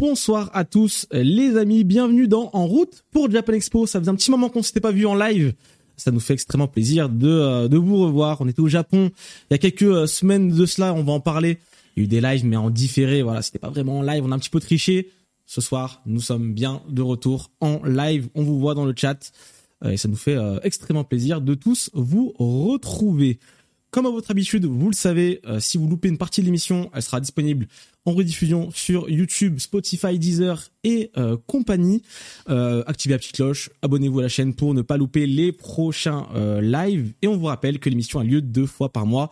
Bonsoir à tous les amis, bienvenue dans En route pour Japan Expo. Ça faisait un petit moment qu'on s'était pas vu en live. Ça nous fait extrêmement plaisir de, euh, vous revoir. On était au Japon il y a quelques euh, semaines de cela, on va en parler. Il y a eu des lives mais en différé, voilà, c'était pas vraiment en live, on a un petit peu triché. Ce soir, nous sommes bien de retour en live. On vous voit dans le chat euh, et ça nous fait extrêmement plaisir de tous vous retrouver. Comme à votre habitude, vous le savez, si vous loupez une partie de l'émission, elle sera disponible en rediffusion sur YouTube, Spotify, Deezer et euh, compagnie. Euh, activez la petite cloche, abonnez-vous à la chaîne pour ne pas louper les prochains euh, lives. Et on vous rappelle que l'émission a lieu deux fois par mois,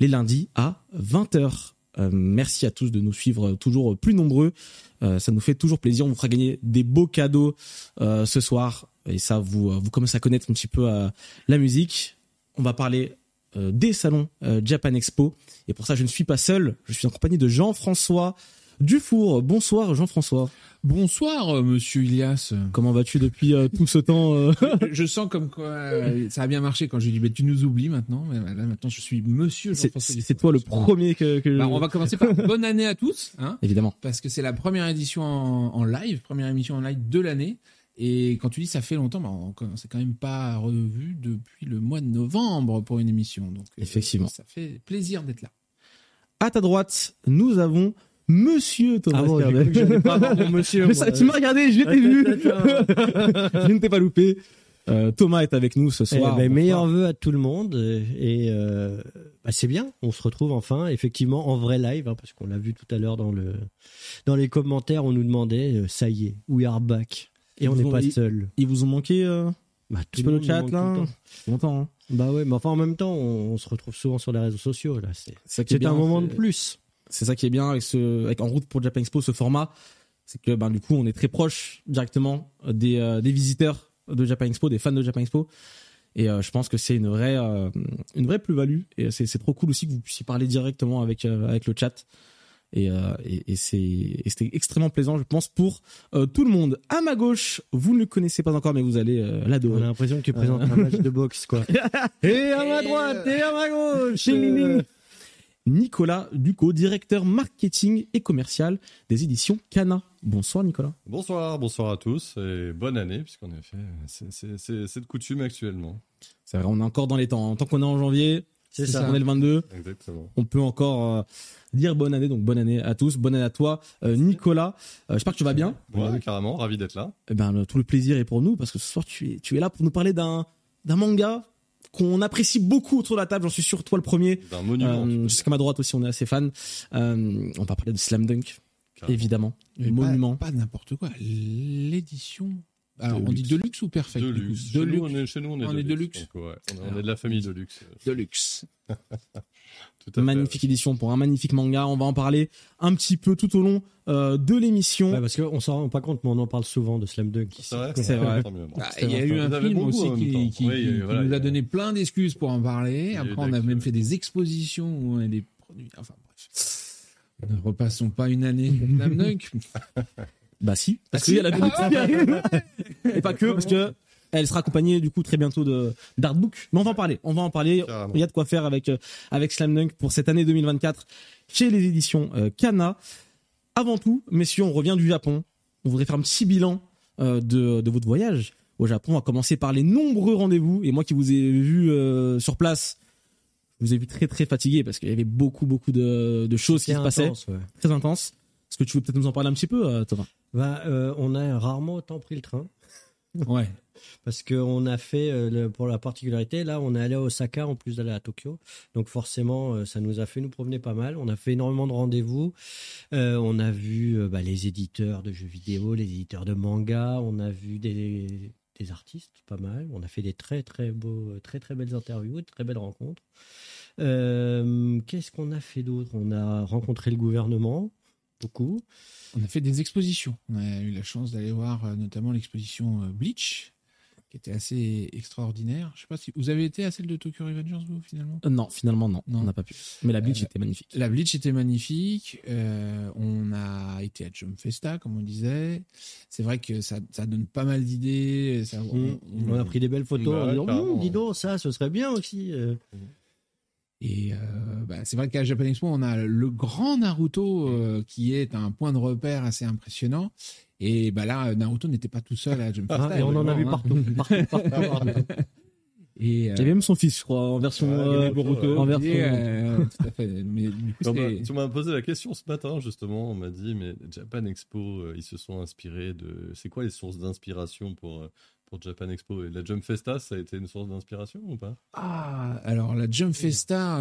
les lundis à 20h. merci à tous de nous suivre toujours plus nombreux. ça nous fait toujours plaisir. On vous fera gagner des beaux cadeaux ce soir. Et ça, vous, vous commencez à connaître un petit peu la musique. On va parler euh, des salons euh, Japan Expo. Et pour ça, je ne suis pas seul. Je suis en compagnie de Jean-François Dufour. Bonsoir Jean-François. Bonsoir euh, Monsieur Ilias. Comment vas-tu depuis tout ce temps Je sens comme quoi ça a bien marché quand j'ai dit mais tu nous oublies maintenant. Mais là maintenant je suis Monsieur Jean-François. C'est toi le premier que. que bah, on va commencer par bonne année à tous. Hein, Évidemment. Parce que c'est la première édition en, en live, première émission en live de l'année. Et quand tu dis ça fait longtemps, bah on s'est quand même pas revu depuis le mois de novembre pour une émission. Donc, euh, Effectivement. ça fait plaisir d'être là. À ta droite, nous avons Monsieur Thomas ah monsieur. tu m'as regardé, je t'ai vu. je ne t'ai pas loupé. Euh, Thomas est avec nous ce soir. Eh ben, meilleurs vœux à tout le monde et euh, bah, c'est bien. On se retrouve enfin, effectivement, en vrai live, hein, parce qu'on l'a vu tout à l'heure dans le dans les commentaires. On nous demandait, euh, ça y est, we are back. Et on n'est pas seul. Ils vous ont manqué euh, bah, tout le, chat là longtemps. Hein. Bah ouais, mais enfin en même temps, on, se retrouve souvent sur les réseaux sociaux là. C'est un moment de plus. C'est ça qui est bien avec ce, avec en route pour Japan Expo, ce format, c'est que ben du coup on est très proche directement des, euh, des visiteurs de Japan Expo, des fans de Japan Expo. Et euh, je pense que c'est une vraie, une vraie plus-value. Et c'est trop cool aussi que vous puissiez parler directement avec, avec le chat. Et, euh, et, et c'était extrêmement plaisant, je pense, pour euh, tout le monde. À ma gauche, vous ne le connaissez pas encore, mais vous allez euh, l'adorer. On a l'impression que tu présentes un match de boxe, quoi. et à ma droite, et à ma gauche, Nicolas Ducot, directeur marketing et commercial des éditions Cana. Bonsoir Nicolas. Bonsoir, bonsoir à tous et bonne année puisqu'en effet c'est de coutume actuellement. C'est vrai, on est encore dans les temps. En tant qu'on est en janvier, c'est ça. On est le 22. Exactement. On peut encore euh, dire bonne année. Donc bonne année à tous. Bonne année à toi, euh, Nicolas. Euh, j'espère que tu vas bien. Ouais, carrément. Ravi d'être là. Eh ben, tout le plaisir est pour nous parce que ce soir tu es, tu es là pour nous parler d'un d'un manga qu'on apprécie beaucoup autour de la table. J'en suis sûr, toi le premier. D'un monument. Jusqu'à ma droite aussi, on est assez fan. on va parler de Slam Dunk. Évidemment. monument. Pas, n'importe quoi. L'édition alors, on dit Deluxe ou Perfect Deluxe. Chez, Nous, on est, chez nous, on est, Deluxe. on, est, de la famille Deluxe. Deluxe. tout magnifique édition pour un magnifique manga. On va en parler un petit peu tout au long euh, de l'émission. parce qu'on s'en rend pas compte, mais on en parle souvent de Slam Dunk. C'est vrai. C'est vrai. Ah, il y a eu un film aussi qui, qui, nous a donné plein d'excuses pour en parler. Après, on a même fait des expositions où on a des produits. Enfin bref. Ne repassons pas une année Slam Dunk. Bah si, parce qu'il y a la Et pas que, parce que elle sera accompagnée du coup très bientôt de d'artbook. Mais on va en parler, on va en parler. Il y a de quoi faire avec euh, avec Slam Dunk pour cette année 2024 chez les éditions euh, Kana. Avant tout, messieurs, on revient du Japon. On voudrait faire un petit bilan euh, de, de votre voyage au Japon. On va commencer par les nombreux rendez-vous. Et moi qui vous ai vu sur place, je vous ai vu très très fatigué parce qu'il y avait beaucoup beaucoup de, de choses qui se passaient, très intense. Est-ce que tu veux peut-être nous en parler un petit peu, Thomas? Bah, euh, on a rarement autant pris le train. Ouais. Parce qu'on a fait, euh, pour la particularité, là, on est allé à Osaka en plus d'aller à Tokyo. Donc forcément, euh, ça nous a fait nous promener pas mal. On a fait énormément de rendez-vous. on a vu bah, les éditeurs de jeux vidéo, les éditeurs de manga. On a vu des, des artistes, pas mal. On a fait des très très beaux, très très belles interviews, très belles rencontres. Qu'est-ce qu'on a fait d'autre? On a rencontré le gouvernement, beaucoup. On a fait des expositions. On a eu la chance d'aller voir euh, notamment l'exposition euh, Bleach, qui était assez extraordinaire. Je sais pas si vous avez été à celle de Tokyo Revengers vous finalement? Euh, non, finalement non, on n'a pas pu. Mais la Bleach était magnifique. La Bleach était magnifique. on a été à Jump Festa, comme on disait. C'est vrai que ça, ça donne pas mal d'idées. Mmh. On, a pris des belles photos. Bah, en disant, mmh, dis donc, ça, ce serait bien aussi. Mmh. Et bah, c'est vrai qu'à Japan Expo, on a le grand Naruto qui est un point de repère assez impressionnant. Et bah là, Naruto n'était pas tout seul à Jump ah, Et on en a vu hein. partout. partout, partout, Et, Il y avait même son fils, je crois, en version euh, Boruto. En version... Euh, tout à fait. Mais du coup, tu m'as posé la question ce matin, justement. On m'a dit, mais Japan Expo, euh, ils se sont inspirés de. C'est quoi les sources d'inspiration pour, pour Japan Expo. Et la Jump Festa, ça a été une source d'inspiration ou pas? Ah, alors la Jump Festa,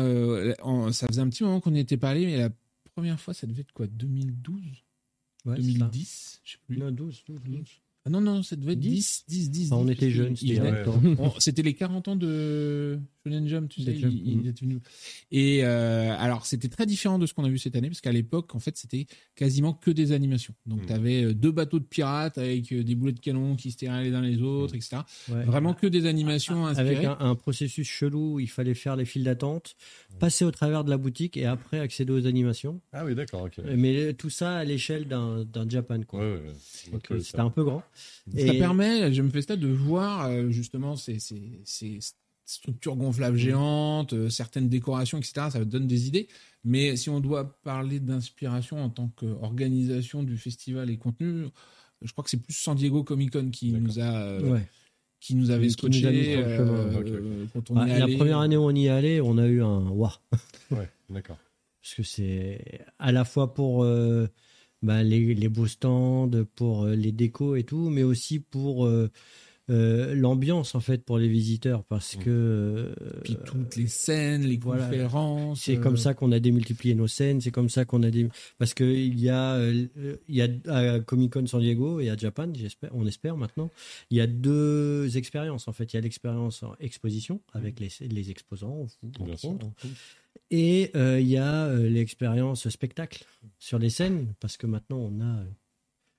ça faisait un petit moment qu'on n'y était pas allé, mais la première fois, ça devait être quoi 2012 ouais, 2010 Je sais plus. Non, 12, 12, 12. Ah non, non, ça devait être 10, 10, 10. on était jeunes, c'était les 40 ans de Shonen Jump, tu sais. Mm. Et euh, alors, c'était très différent de ce qu'on a vu cette année, parce qu'à l'époque, en fait, c'était quasiment que des animations. Donc, mm. tu avais euh, deux bateaux de pirates avec euh, des boulets de canon qui se tiraient les uns les autres, mm. etc. Vraiment que des animations inspirées. Avec un, processus chelou, il fallait faire les files d'attente, passer au travers de la boutique et après accéder aux animations. Ah oui, d'accord, Mais tout ça à l'échelle d'un Japan, quoi. c'était un peu grand. Ça permet, je me fais ça de voir justement ces, ces, structures gonflables géantes, euh, certaines décorations, etc. Ça donne des idées. Mais si on doit parler d'inspiration en tant qu'organisation du festival et contenu, je crois que c'est plus San Diego Comic Con qui nous a. Euh, qui nous avait scotché quand on La première année où on y est allé, on a eu un waouh. ouais, d'accord. Parce que c'est à la fois pour bah, les, les, beaux stands, pour euh, les décos et tout, mais aussi pour euh, euh, l'ambiance en fait pour les visiteurs parce mmh. que puis toutes les scènes les conférences c'est comme ça qu'on a démultiplié nos scènes c'est comme ça qu'on a des parce que il y a il y a à Comic Con San Diego et à Japan j'espère on espère maintenant il y a deux expériences en fait. Il y a l'expérience en exposition avec les, les exposants et euh, il y a euh, l'expérience spectacle sur les scènes, parce que maintenant on a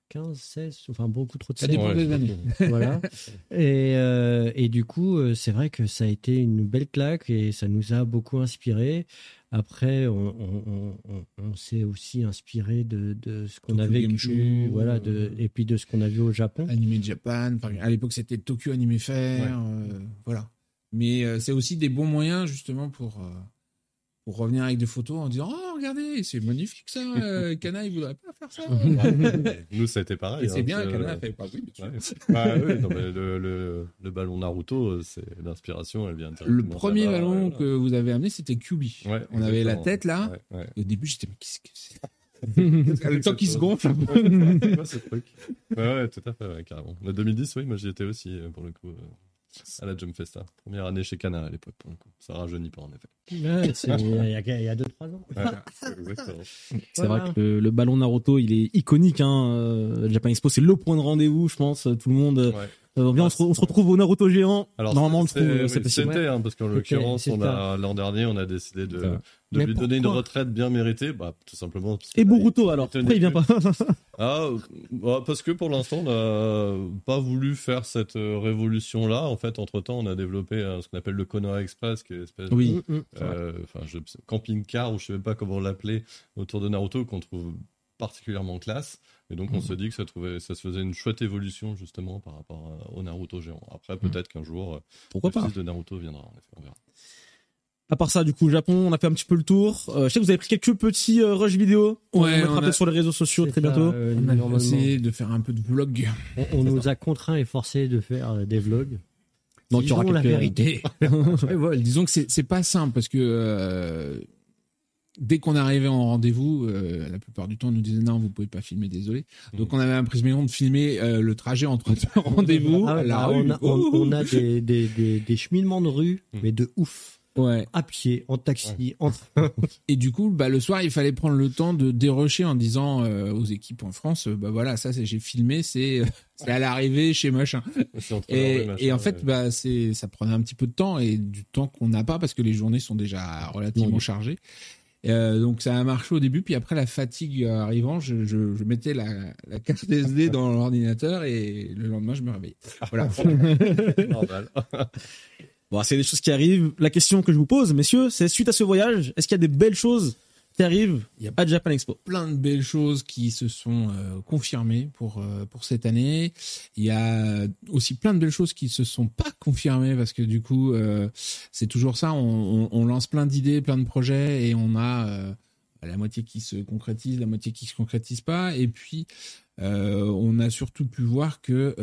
15, 16, enfin beaucoup trop de scènes. Ça dépend des années. voilà. Et, euh, et du coup, c'est vrai que ça a été une belle claque et ça nous a beaucoup inspiré. Après, on, on, s'est aussi inspiré de, de ce qu'on avait vécu, voilà, de, et puis de ce qu'on a vu au Japon. Animé Japan, à l'époque c'était Tokyo Anime Fair, voilà. Mais c'est aussi des bons moyens justement pour pour revenir avec des photos en disant oh regardez c'est magnifique ça euh, Kana il voudrait pas faire ça. Nous ça a été pareil et c'est hein, bien Kana fait pas oui, oui le, le, le, ballon Naruto c'est l'inspiration elle vient le premier ballon que vous avez amené c'était Kyubi on avait la tête là. Et au début j'étais mais qu'est-ce que c'est le temps qui se gonfle. ouais, ouais, tout à fait, carrément. Le 2010, oui, moi j'y étais aussi, euh, pour le coup. Euh à la Jump Festa. Première année chez Cana à l'époque, pour le coup. Ça rajeunit pas, en effet. il y a 2-3 ans. c'est vrai que le, ballon Naruto, il est iconique. Hein. Euh, Japan Expo, c'est le point de rendez-vous, je pense. Tout le monde. Euh, euh, on, se, retrouve au Naruto géant. Alors, Normalement, on le trouve. C'était, hein, parce qu'en l'occurrence, l'an dernier, on a décidé de, de lui donner une retraite bien méritée, bah, tout simplement. Et Boruto alors Pourquoi il vient pas Ah, bah, parce que pour l'instant, on n'a pas voulu faire cette euh, révolution-là. En fait, entre temps, on a développé euh, ce qu'on appelle le Konoha Express, qui est une espèce oui. de mm, mm, euh, camping-car, ou je sais même pas comment l'appeler, autour de Naruto, qu'on trouve particulièrement classe. Et donc, on mm. se dit que ça, trouvait, ça se faisait une chouette évolution, justement, par rapport au Naruto géant. Après, peut-être qu'un jour, Pourquoi le fils de Naruto viendra, en effet, on verra. À part ça, du coup, Japon, on a fait un petit peu le tour. Euh, je sais que vous avez pris quelques petits euh, rush vidéo. On ouais, mettra peut-être sur les réseaux sociaux très bientôt. Euh, on a essayé de faire un peu de vlog. On, nous a contraints et forcés de faire euh, des vlogs. Donc il y aura la vérité. disons que c'est pas simple parce que dès qu'on arrivait en rendez-vous, la plupart du temps, on nous disait non, vous pouvez pas filmer, désolé. Donc, on avait l'impression de filmer le trajet entre deux rendez-vous. Ah on, a, on, a des, des, des, des, cheminements de rue, hmm. mais de ouf ouais. à pied, en taxi, en Et du coup, bah, le soir, il fallait prendre le temps de dérocher en disant euh, aux équipes en France, euh, bah voilà, ça, j'ai filmé, c'est à l'arrivée chez machin. Et, en fait, bah, c'est ça prenait un petit peu de temps et du temps qu'on n'a pas parce que les journées sont déjà relativement chargées. Euh, donc ça a marché au début, puis après la fatigue arrivant, je, je, mettais la, la carte SD dans l'ordinateur et le lendemain je me réveillais. Voilà. Normal. Bon, c'est des choses qui arrivent. La question que je vous pose, messieurs, c'est suite à ce voyage, est-ce qu'il y a des belles choses qui arrive il y a pas de Japan Expo? Plein de belles choses qui se sont euh, confirmées pour euh, pour cette année. Il y a aussi plein de belles choses qui se sont pas confirmées parce que du coup euh, c'est toujours ça. On, on, on lance plein d'idées, plein de projets et on a la moitié qui se concrétise, la moitié qui se concrétise pas. Et puis on a surtout pu voir que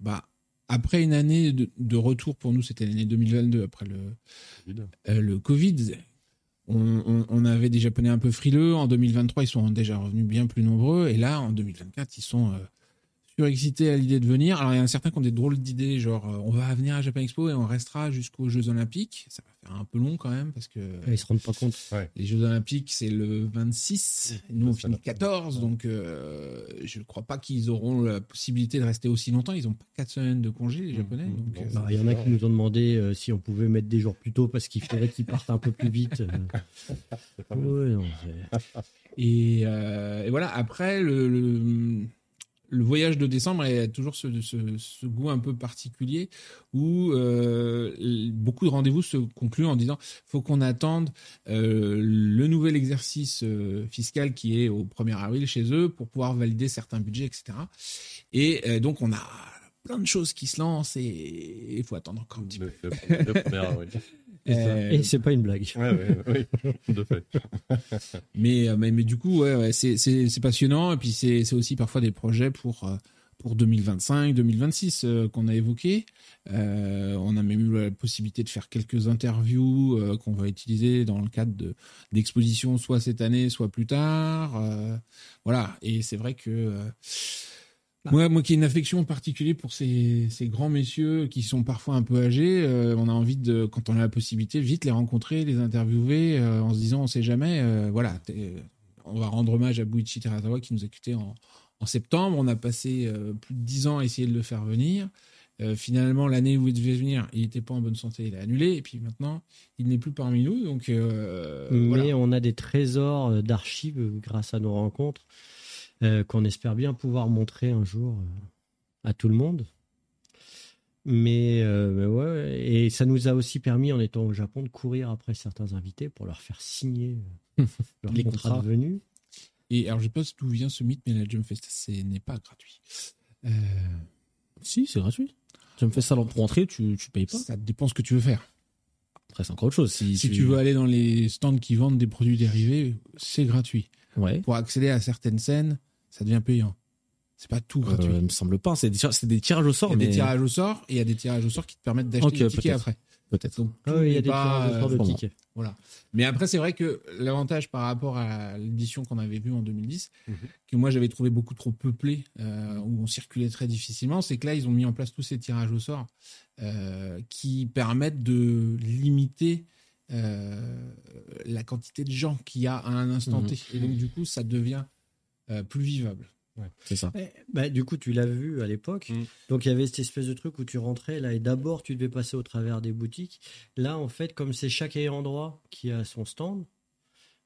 bah après une année de, de retour pour nous, c'était l'année 2022 après le le Covid on, avait des Japonais un peu frileux. En 2023, ils sont déjà revenus bien plus nombreux. Et là, en 2024, ils sont euh, surexcités à l'idée de venir. Alors, il y a un certain qui ont des drôles d'idées, genre, euh, on va venir à Japan Expo et on restera jusqu'aux Jeux Olympiques. Ça va faire un peu long quand même, parce que. ils se rendent pas compte. Les Jeux Olympiques, c'est le 26. nous, on finit le 14. Donc, euh, je ne crois pas qu'ils auront la possibilité de rester aussi longtemps. Ils n'ont pas quatre semaines de congé, les Japonais. Euh, bah, il y en a qui nous ont demandé si on pouvait mettre des jours plus tôt parce qu'il faudrait qu'ils partent un peu plus vite. et, et, voilà, après, le le voyage de décembre a toujours ce, ce, goût un peu particulier où euh, beaucoup de rendez-vous se concluent en disant faut qu'on attende euh, le nouvel exercice euh, fiscal qui est au 1er avril chez eux pour pouvoir valider certains budgets, etc. Et donc on a plein de choses qui se lancent et il faut attendre encore un petit peu. Euh, et c'est pas une blague. oui, de fait. mais, euh, mais, mais, du coup, ouais, ouais c'est passionnant. Et puis, c'est aussi parfois des projets pour, euh, pour 2025, 2026 qu'on a évoqués. on a même eu la possibilité de faire quelques interviews qu'on va utiliser dans le cadre d'expositions, soit cette année, soit plus tard. voilà. Et c'est vrai que. Moi, moi qui ai une affection particulière pour ces, ces grands messieurs qui sont parfois un peu âgés, euh, on a envie de, quand on a la possibilité, vite les rencontrer, les interviewer, euh, en se disant, on sait jamais, euh, voilà, on va rendre hommage à Buichi Teratawa qui nous a quittés en, en septembre. On a passé plus de dix ans à essayer de le faire venir. finalement, l'année où il devait venir, il n'était pas en bonne santé, il a annulé. Et puis maintenant, il n'est plus parmi nous. Donc, Mais on a des trésors d'archives grâce à nos rencontres. Euh, qu'on espère bien pouvoir montrer un jour euh, à tout le monde. Mais, euh, ouais, et ça nous a aussi permis, en étant au Japon, de courir après certains invités pour leur faire signer leur les contrats de venue. Et alors, je ne sais pas d'où vient ce mythe, mais la Fest, ce n'est pas gratuit. Si, c'est gratuit. Jumpfest, ça pour entrer, tu ne payes pas. Ça dépend ce que tu veux faire. Après, c'est encore autre chose. Si, tu... veux aller dans les stands qui vendent des produits dérivés, c'est gratuit. Ouais. Pour accéder à certaines scènes, ça devient payant. C'est pas tout gratuit. Euh, il me semble pas. C'est des, tirages au sort. Il y a des tirages au sort et il y a des tirages au sort qui te permettent d'acheter des tickets après. Peut-être. Ah il y a des tirages au sort de euh, tickets. Voilà. Mais après, c'est vrai que l'avantage par rapport à l'édition qu'on avait vue en 2010, mhm. que moi j'avais trouvé beaucoup trop peuplé, euh, où on circulait très difficilement, c'est que là, ils ont mis en place tous ces tirages au sort euh, qui permettent de limiter la quantité de gens qu'il y a à un instant mhm. T. Et donc, du coup, ça devient euh, plus vivable. c'est ça. bah, du coup, tu l'as vu à l'époque. Mm. Donc, il y avait cette espèce de truc où tu rentrais là et d'abord tu devais passer au travers des boutiques. Là, en fait, comme c'est chaque endroit qui a son stand,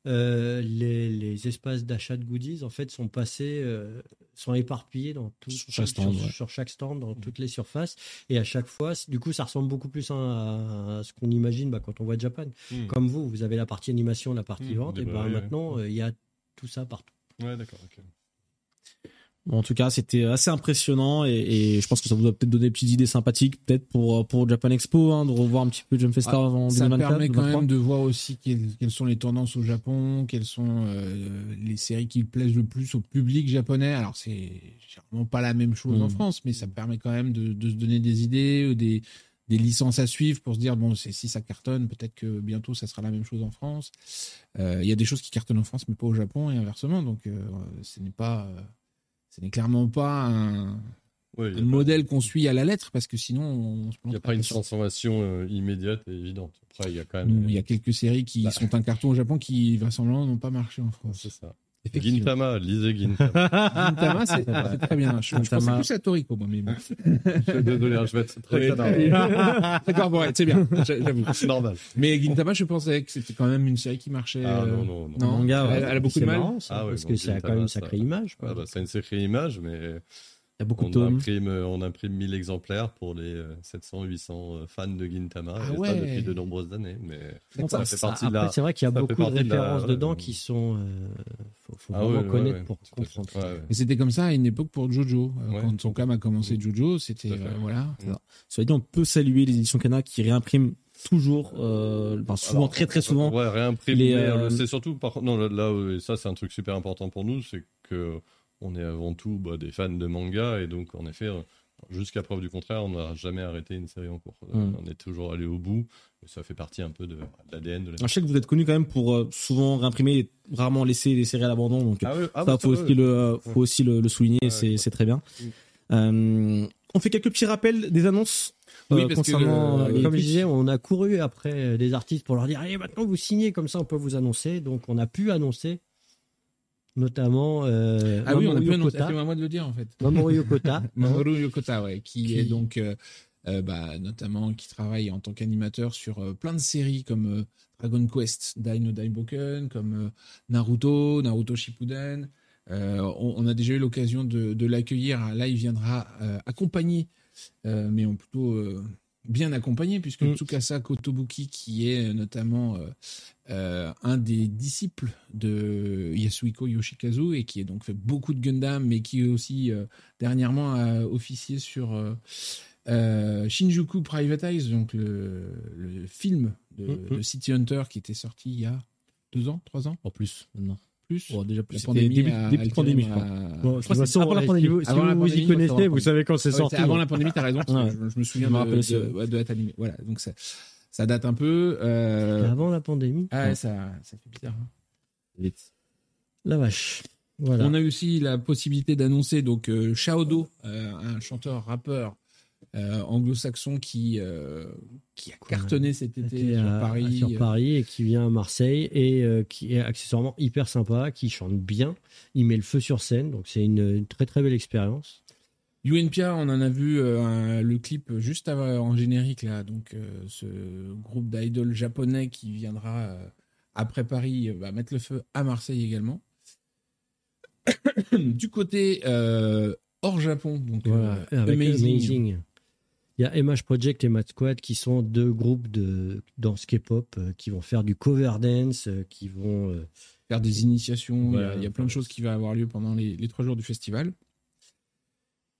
euh, les, espaces d'achat de goodies en fait sont passés, euh, sont éparpillés dans tout, sur, chaque stand, sur, chaque stand, dans mm. toutes les surfaces. Et à chaque fois, du coup, ça ressemble beaucoup plus à, ce qu'on imagine bah, quand on voit Japan. Mm. Comme vous, vous avez la partie animation, la partie vente, et ben maintenant, il y a tout ça partout. Ouais, d'accord, ok. en tout cas, c'était assez impressionnant et, je pense que ça vous a peut-être donné des petites idées sympathiques, peut-être pour pour Japan Expo, hein, de revoir un petit peu Jump Festa ah, en 2024. Ça permet quand même de voir aussi quelles, sont les tendances au Japon, quelles sont euh, les séries qui plaisent le plus au public japonais. Alors c'est généralement pas la même chose en hmm. France, mais ça permet quand même de, de se donner des idées, des des licences à suivre pour se dire bon si ça cartonne peut-être que bientôt ça sera la même chose en France. Euh, il y a des choses qui cartonnent en France mais pas au Japon et inversement. Donc euh, ce n'est pas euh, ce n'est clairement pas un, modèle qu'on suit à la lettre parce que sinon on se il n'y a pas une transformation immédiate et évidente. Après il y a quand même il y a quelques séries qui bah. sont un carton au Japon qui vraisemblablement n'ont pas marché en France. C'est ça Gintama, lisez Gintama. Gintama, c'est très bien. Je, je pensais plus à Toriko, moi, mais bon. Désolé, hein, je vais être très D'accord, bon, c'est bien, j'avoue. C'est normal. Mais Gintama, je pensais que c'était quand même une série qui marchait. Ah, non, non, non. non. Manga, elle, elle, a beaucoup de mal. Marrant, ça, ah, ouais, parce bon, que c'est quand même une sacrée image. Ah, bah, c'est une sacrée image, mais Il y a beaucoup de tomes. Imprime, on imprime 1000 exemplaires pour les 700-800 fans de Gintama. Ah et ça depuis de nombreuses années. Mais ça, fait partie là. C'est vrai qu'il y a beaucoup de références dedans qui sont. Euh, faut, faut ah vraiment connaître pour comprendre. Mais c'était comme ça à une époque pour Jojo. Quand son cam a commencé Jojo, c'était. voilà. Cela dit, on peut saluer les éditions Kana qui réimpriment toujours, euh, souvent, très très souvent. Ouais, réimprimer. Euh, c'est surtout, par non, là, ça c'est un truc super important pour nous, c'est que on est avant tout bah, des fans de manga et donc en effet, euh, jusqu'à preuve du contraire, on n'a jamais arrêté une série en cours. Mm. On est toujours allé au bout. Et ça fait partie un peu de, l'ADN de la. Je sais que vous êtes connu quand même pour souvent réimprimer et rarement laisser les séries à l'abandon. Donc ah ah ça, faut, aussi le, faut aussi le, souligner. c'est très bien. Mm. on fait quelques petits rappels des annonces oui, euh, parce que, euh, comme je disais, on a couru après des artistes pour leur dire allez maintenant vous signez comme ça on peut vous annoncer. Donc on a pu annoncer notamment euh, ah oui on a pu annoncer. C'est à moi de le dire en fait. Mamoru Yokota. Mamoru Yokota ouais, qui, est donc bah, notamment qui travaille en tant qu'animateur sur plein de séries comme Dragon Quest, Dino Daiboken, comme Naruto, Naruto Shippuden. On, on, a déjà eu l'occasion de, de l'accueillir. Là, il viendra accompagner euh, mais on plutôt euh, bien accompagné, puisque mm. Tsukasa Kotobuki, qui est notamment euh, un des disciples de Yasuhiko Yoshikazu, et qui a donc fait beaucoup de Gundam, mais qui aussi dernièrement a officié sur Shinjuku Privatize, donc le, film de, mm, mm. City Hunter qui était sorti il y a deux ans, trois ans? En plus, non plus. Bon, déjà plus. La pandémie début, début de pandémie, je crois. Bon, je crois que c'est avant la pandémie. Si vous, vous y connaissez, vous savez quand c'est ah sorti. Avant la pandémie, t'as raison. je, je, me souviens de, de, de, de être animé. Voilà, donc ça, ça date un peu. Euh... Avant la pandémie. Ah, ouais, ça, ça fait bizarre. Hein. Vite. La vache. Voilà. On a aussi la possibilité d'annoncer donc euh, Shaodo, euh, un chanteur rappeur euh, anglo-saxon qui, euh, qui a cartonné cet été sur Paris. Sur Paris et qui vient à Marseille et euh, qui est accessoirement hyper sympa, qui chante bien, il met le feu sur scène, donc c'est une, très très belle expérience. UNPIA, on en a vu le clip juste avant, en générique là, donc ce groupe d'idoles japonais qui viendra après Paris va mettre le feu à Marseille également. du côté hors Japon, donc amazing. Il y a MH Project et Mad Squad qui sont deux groupes de danse K-pop euh, qui vont faire du cover dance, euh, qui vont euh, faire des initiations. il, y a, plein de choses qui vont avoir lieu pendant les, trois jours du festival.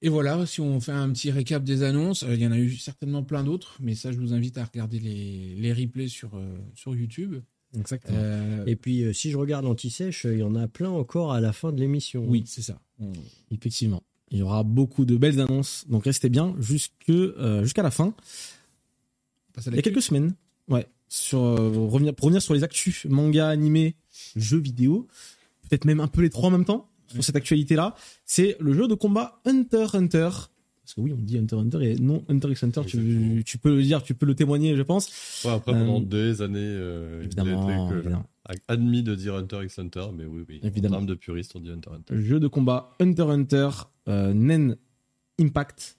Et voilà, si on fait un petit récap des annonces, il y en a eu certainement plein d'autres, mais ça, je vous invite à regarder les, les replays sur, sur YouTube. Exactement. et puis, si je regarde l'anti-sèche, il y en a plein encore à la fin de l'émission. Oui, c'est ça. Effectivement. Il y aura beaucoup de belles annonces, donc restez bien jusque euh, jusqu'à la fin. Il y a quelques semaines, ouais, sur euh, revenir pour revenir sur les actus manga, animé, jeux vidéo, peut-être même un peu les trois en même temps sur cette actualité-là. C'est le jeu de combat Hunter Hunter. Parce que oui, on dit Hunter Hunter et non Hunter x Hunter. Tu, tu, peux le dire, tu peux le témoigner, je pense. Ouais, après, pendant euh, des années, évidemment, admis de dire Hunter x Hunter, mais oui, oui. Évidemment. En termes de puriste, on dit Hunter Hunter. Jeu de combat Hunter Hunter euh, Nen Impact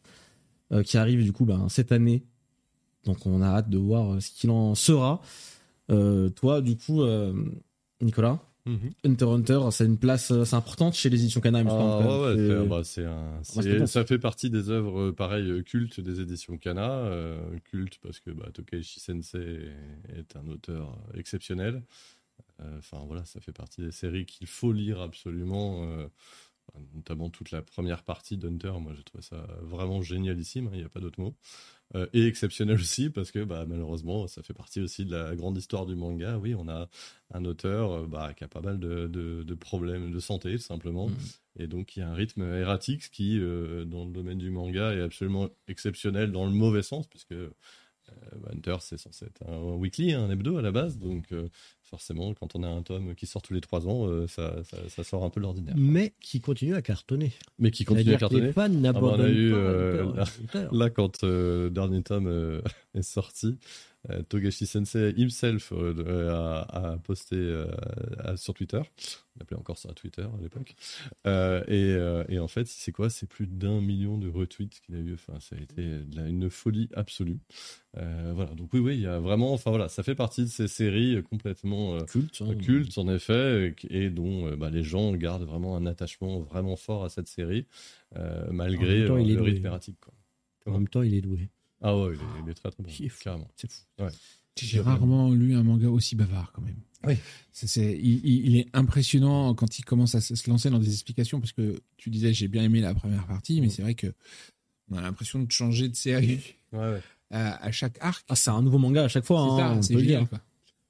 euh, qui arrive du coup ben, cette année. Donc on a hâte de voir euh, ce qu'il en sera. toi, du coup, Nicolas, mhm. Hunter Hunter, c'est une place assez importante chez les éditions Kana. Ah, ouais, bah, ça fait partie des œuvres pareil cultes des éditions Kana. culte parce que bah, Tokaichi Sensei est un auteur exceptionnel. Enfin voilà, ça fait partie des séries qu'il faut lire absolument notamment toute la première partie d'Hunter. Moi, j'ai trouvé ça vraiment génialissime, hein, il n'y a pas d'autre mot. Euh, et exceptionnel aussi, parce que bah, malheureusement, ça fait partie aussi de la grande histoire du manga. Oui, on a un auteur euh, bah, qui a pas mal de, de, problèmes de santé, tout simplement. Mmh. Et donc, il y a un rythme erratique qui, euh, dans le domaine du manga, est absolument exceptionnel dans le mauvais sens, puisque Hunter, c'est censé être un weekly, un hebdo à la base. Donc, forcément, quand on a un tome qui sort tous les trois ans, euh, ça, ça, sort un peu l'ordinaire. Mais qui continue à cartonner. Mais qui continue à cartonner. Les fans n'abandonnent ah, eu, euh, là, quand le euh, dernier tome est sorti, Togashi Sensei himself a, posté sur Twitter. On appelait encore ça Twitter à l'époque. Et, et, en fait, c'est quoi? C'est plus d'un million de retweets qu'il a eu. Enfin, ça a été une folie absolue. voilà. Donc oui, oui, il y a vraiment. Enfin voilà, ça fait partie de ces séries complètement hein. culte, en effet, et dont bah, les gens gardent vraiment un attachement vraiment fort à cette série, malgré le rythme erratique. En même temps, il est doué. Ah ouais, il est, très très bon. Carrément. C'est fou. J'ai rarement lu un manga aussi bavard quand même. Oui. C'est, il, est impressionnant quand il commence à se lancer dans des explications parce que tu disais j'ai bien aimé la première partie, mais mm. c'est vrai que on a l'impression de changer de série À, chaque arc. Ah, c'est un nouveau manga à chaque fois. Hein, c'est génial.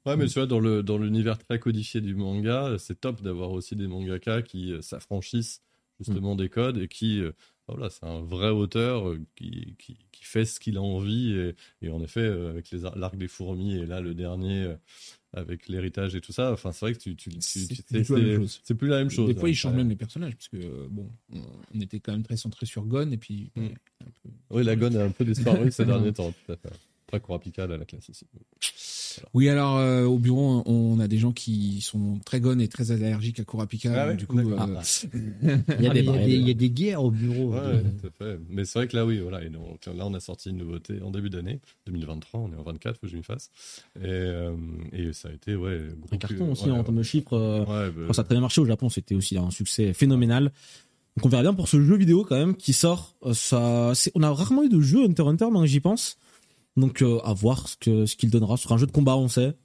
Ouais, mais tu vois, dans le dans l'univers très codifié du manga, c'est top d'avoir aussi des mangaka qui euh, s'affranchissent justement mm. des codes et qui euh, voilà, c'est un vrai auteur euh, qui, qui, qui fait ce qu'il a envie. Et, et, en effet, euh, avec les l'arc des fourmis et là, le dernier, euh, avec l'héritage et tout ça, enfin, c'est vrai que tu, tu, c'est plus la même chose. Des fois, ils changent même les personnages, parce que, bon, on était quand même très centré sur Gon, et puis. Mm. Oui, la Gon a un peu disparu ces derniers temps, tout à fait. Très Kurapika à la classe ici. Oui, alors euh, au bureau, on a des gens qui sont très gonnes et très allergiques à Kurapika. Ah du coup, euh, il, y a des, il, y a des, guerres au bureau. Ouais, tout à fait. Mais c'est vrai que là, oui, voilà. Et donc, là, on a sorti une nouveauté en début d'année, 2023. On est en 24, faut que je m'y fasse. Et, euh, et, ça a été, ouais, gros un carton aussi en termes de chiffres. Bah, ça a très bien marché au Japon. C'était aussi un succès phénoménal. Donc on verra bien pour ce jeu vidéo quand même qui sort. Ça, on a rarement eu de jeu Hunter Hunter, maintenant j'y pense. Donc euh, à voir ce que ce qu'il donnera sur un jeu de combat, on sait.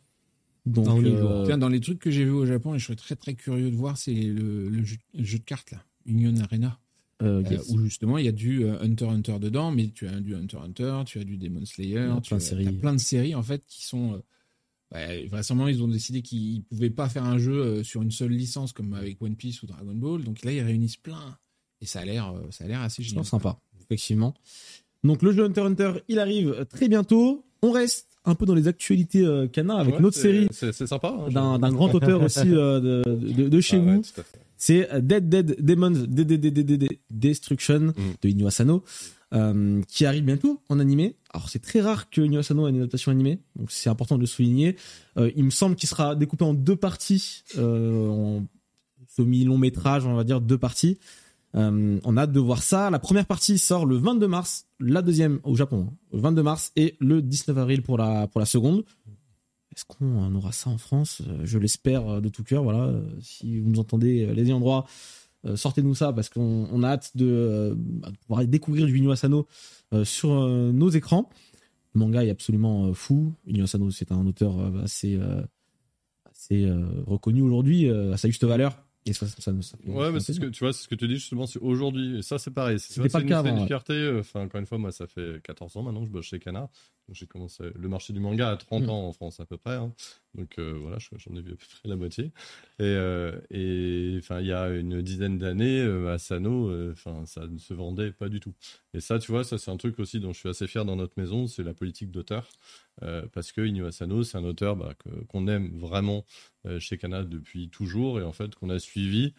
Donc euh, dans les trucs que j'ai vus au Japon et je serais très très curieux de voir, c'est le, jeu, de cartes là, Union Arena. Euh, où justement il y a du Hunter Hunter dedans, mais tu as du Hunter Hunter, tu as du Demon Slayer, tu as, plein de séries en fait qui sont ouais, vraisemblablement ils ont décidé qu'ils pouvaient pas faire un jeu sur une seule licence comme avec One Piece ou Dragon Ball, donc là ils réunissent plein et ça a l'air ça a l'air assez génial. sympa, effectivement. Donc le jeu Hunter Hunter, il arrive très bientôt. On reste un peu dans les actualités euh, Cana avec une autre série. C'est sympa. Hein, d'un grand auteur aussi euh, de, de, chez vous. c'est Dead Dead Demons Dead, Destruction mm. de Inyo Asano. Euh, qui arrive bientôt en animé. Alors c'est très rare que Inyo Asano ait une adaptation animée, donc c'est important de le souligner. Euh, il me semble qu'il sera découpé en deux parties, en semi-long métrage, on va dire deux parties. Euh, on a hâte de voir ça. La première partie sort le 22 mars, la deuxième au Japon, hein, le 22 mars et le 19 avril pour la pour la seconde. Est-ce qu'on aura ça en France? Euh, Je l'espère euh, de tout cœur. Voilà, si vous nous entendez, les endroits, sortez-nous ça parce qu'on a hâte de, pouvoir découvrir du Inyo Asano sur nos écrans. Le manga est absolument fou. Inyo Asano, c'est un auteur assez assez reconnu aujourd'hui à sa juste valeur et ça, ça, ça, ouais, mais c'est ce que tu vois, c'est ce que tu dis justement, c'est aujourd'hui. Et ça, c'est pareil. C'est pas une, une fierté. Enfin, encore une fois, moi, ça fait 14 ans maintenant que je bosse chez Canard. J'ai commencé le marché du manga à 30 mm. ans en France à peu près. Hein. Donc, euh, voilà, j'en ai vu à peu près la moitié. Et, euh, enfin, il y a une dizaine d'années, à Sano, enfin, ça ne se vendait pas du tout. Et ça, tu vois, ça, c'est un truc aussi dont je suis assez fier dans notre maison, c'est la politique d'auteur. Euh, parce que Inyo Asano, c'est un auteur bah, qu'on aime vraiment euh, chez Kana depuis toujours et en fait qu'on a suivi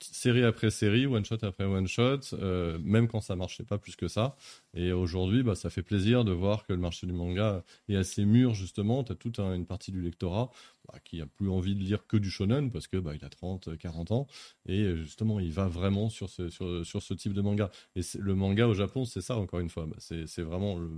série après série, one shot après one shot, euh, même quand ça marchait pas plus que ça. Et aujourd'hui, bah, ça fait plaisir de voir que le marché du manga est assez mûr justement. Tu as toute une partie du lectorat bah, qui a plus envie de lire que du shonen parce que bah, il a 30, 40 ans et justement il va vraiment sur ce, sur, sur ce type de manga. Et le manga au Japon, c'est ça encore une fois. Bah, c'est vraiment le,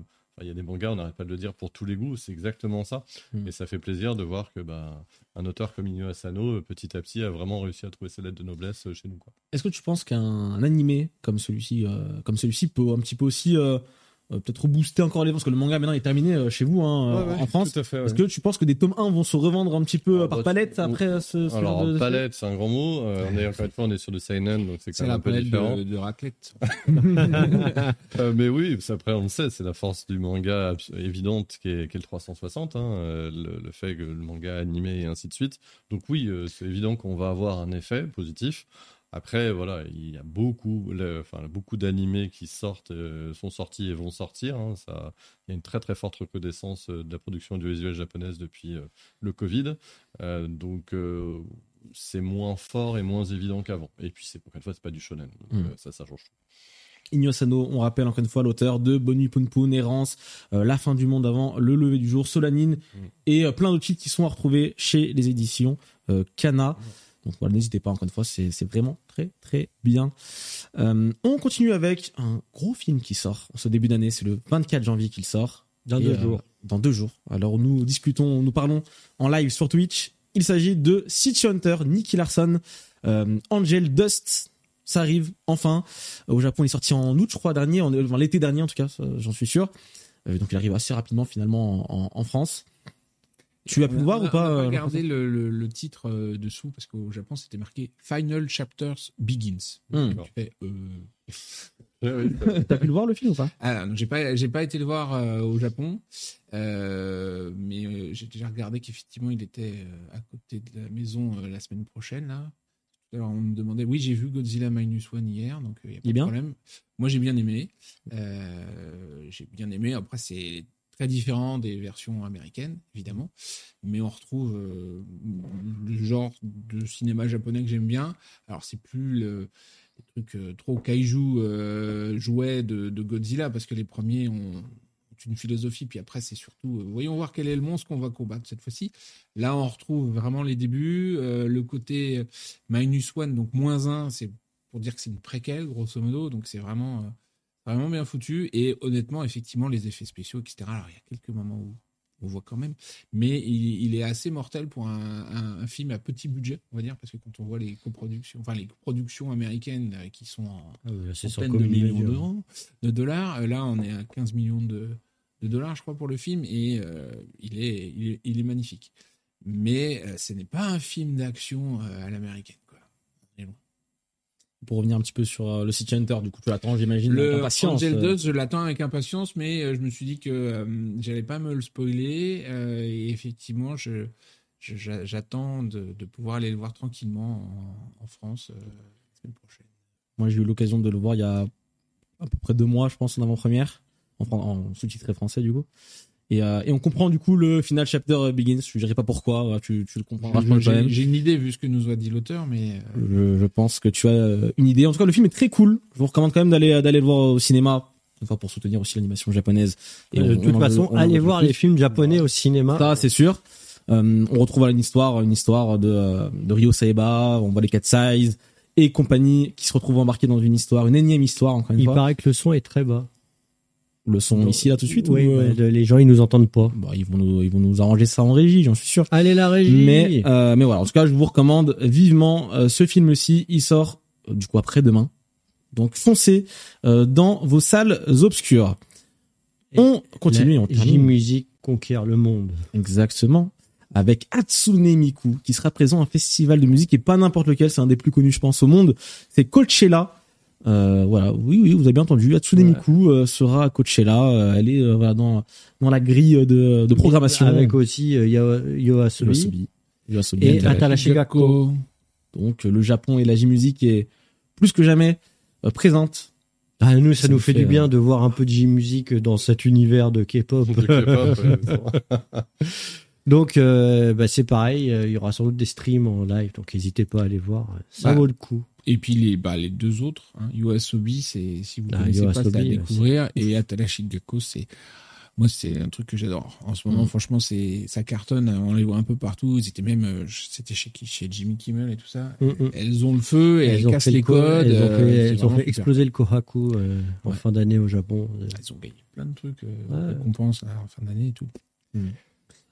il y a des mangas, on n'arrête pas de le dire, pour tous les goûts, c'est exactement ça. Mm. Et ça fait plaisir de voir que bah, un auteur comme Inyo Asano, petit à petit, a vraiment réussi à trouver ses lettres de noblesse euh, chez nous. Est-ce que tu penses qu'un animé comme celui-ci, euh, comme celui-ci peut un petit peu aussi euh, euh, peut-être rebooster encore les ventes parce que le manga maintenant est terminé euh, chez vous hein, en France. Est-ce que tu penses que des tomes 1 vont se revendre un petit peu ah, par bah, palette après ce, ce Alors, de, palette, c'est un grand mot. Euh, on est encore une fois, on est sur le seinen, donc c'est quand même un peu différent. De, de raclette. mais oui, après on le sait, c'est la force du manga évidente qui est, qui est le 360, hein, le, le, fait que le manga animé et ainsi de suite. Donc oui, c'est évident qu'on va avoir un effet positif. Après, voilà, il y a beaucoup, enfin, beaucoup d'animés qui sortent, euh, sont sortis et vont sortir. Hein. ça, il y a une très très forte recrudescence euh, de la production audiovisuelle japonaise depuis euh, le Covid. donc, c'est moins fort et moins évident qu'avant. Et puis, c'est encore une fois, c'est pas du shonen. Donc, hmm. ça, ça change Inyo Asano, on rappelle encore une fois l'auteur de Bonnie Poon Errance, La fin du monde avant, Le lever du jour, Solanine hmm. et plein d'autres titres qui sont à retrouver chez les éditions Kana. Hmm. Donc voilà, n'hésitez pas, encore une fois, c'est vraiment très très bien. Euh, on continue avec un gros film qui sort en ce début d'année, c'est le 24 janvier qu'il sort. Dans deux euh, jours. Dans deux jours. Alors nous discutons, nous parlons en live sur Twitch Il s'agit de City Hunter, Nicky Larson, euh, Angel Dust. Ça arrive enfin. Au Japon, il est sorti en août, je crois, dernier, en, l'été dernier en tout cas, j'en suis sûr. Euh, donc il arrive assez rapidement finalement en, France. Tu as pu le voir ou pas On a regardé le, titre dessous parce qu'au Japon c'était marqué Final Chapters Begins. Hmm. Tu fais, T'as pu le voir le film ou pas? Ah, J'ai pas, j'ai pas été le voir euh, au Japon, euh, mais euh, j'ai déjà regardé qu'effectivement il était à côté de la maison la semaine prochaine là. Alors on me demandait, oui j'ai vu Godzilla Minus One hier, donc il y a pas de problème. Moi j'ai bien aimé, j'ai bien aimé. Après c'est très différent des versions américaines, évidemment, mais on retrouve le genre de cinéma japonais que j'aime bien. Alors c'est plus le des trucs euh, trop kaiju euh, jouets de, Godzilla parce que les premiers ont, une philosophie. Puis après c'est surtout euh, voyons voir quel est le monstre qu'on va combattre cette fois-ci. Là on retrouve vraiment les débuts le côté minus one donc moins 1 c'est pour dire que c'est une préquelle grosso modo. Donc c'est vraiment vraiment bien foutu. Et honnêtement effectivement les effets spéciaux etc alors il y a quelques moments où on voit quand même. Mais il, est assez mortel pour un, film à petit budget, on va dire, parce que quand on voit les coproductions, enfin les productions américaines euh, qui sont en ah centaines de millions de dollars, euh, là on est à 15 millions de, dollars, je crois, pour le film, et euh, il, est, il, est, magnifique. Mais ce n'est pas un film d'action à l'américaine pour revenir un petit peu sur euh, le City Hunter, du coup, tu l'attends, j'imagine, avec impatience. 2, euh. je l'attends avec impatience, mais euh, je me suis dit que j'allais pas me le spoiler. et effectivement, je, j'attends de, pouvoir aller le voir tranquillement en, France la semaine prochaine. Moi, j'ai eu l'occasion de le voir il y a à peu près deux mois, je pense, en avant-première, en, en sous-titré français, du coup. Et, euh, et, on comprend du coup le final chapter begins. Je dirais pas pourquoi, tu, tu le comprends. J'ai une idée vu ce que nous a dit l'auteur, mais euh, je, je, pense que tu as euh, une idée. En tout cas, le film est très cool. Je vous recommande quand même d'aller d'aller le voir au cinéma. Enfin, pour soutenir aussi l'animation japonaise. Et de toute façon, allez voir les films japonais au cinéma. Ça, c'est sûr. Euh, on retrouve une histoire, une histoire de, de Ryo Saeba. On voit les 4 size et compagnie qui se retrouvent embarqués dans une histoire, une énième histoire encore une Il fois. Il paraît que le son est très bas le son ici là tout de suite oui, euh, bah, les gens ils nous entendent pas. Bah, ils vont nous ils vont nous arranger ça en régie j'en suis sûr. Allez la régie. Mais euh, mais voilà en tout cas je vous recommande vivement euh, ce film ci il sort du coup après demain. Donc foncez dans vos salles obscures. On continue on J musique conquiert le monde. Exactement. Avec Hatsune Miku qui sera présent à un festival de musique et pas n'importe lequel c'est un des plus connus je pense au monde. C'est Coachella euh, voilà, oui, oui, vous avez bien entendu. Hatsune Miku euh, sera à Coachella. Euh, elle est voilà, dans dans la grille de, de programmation. Avec aussi Yoasobi, et Atalashigako. Donc le Japon et la J-musique est plus que jamais présente. Ah, nous, ça, nous fait, du bien de voir un peu de J-musique dans cet univers de K-pop. donc, bah, c'est pareil, il y aura sans doute des streams en live, donc n'hésitez pas à aller voir. Ça bah, vaut le coup. Et puis les, bah, les deux autres, hein, Yoasobi, c'est si vous ne ah, connaissez pas, c'est à découvrir. Et Atalashi Gakko, c'est moi c'est un truc que j'adore. En ce moment, mm. franchement, c'est ça cartonne. On les voit un peu partout. C'était même, euh, c'était chez qui, chez Jimmy Kimmel et tout ça. Mm, mm. Elles ont le feu et elles, cassent les codes. Elles ont fait, elles ont fait exploser le Kohaku euh, en fin d'année au Japon. Elles ont gagné plein de trucs, euh, récompenses en fin d'année et tout.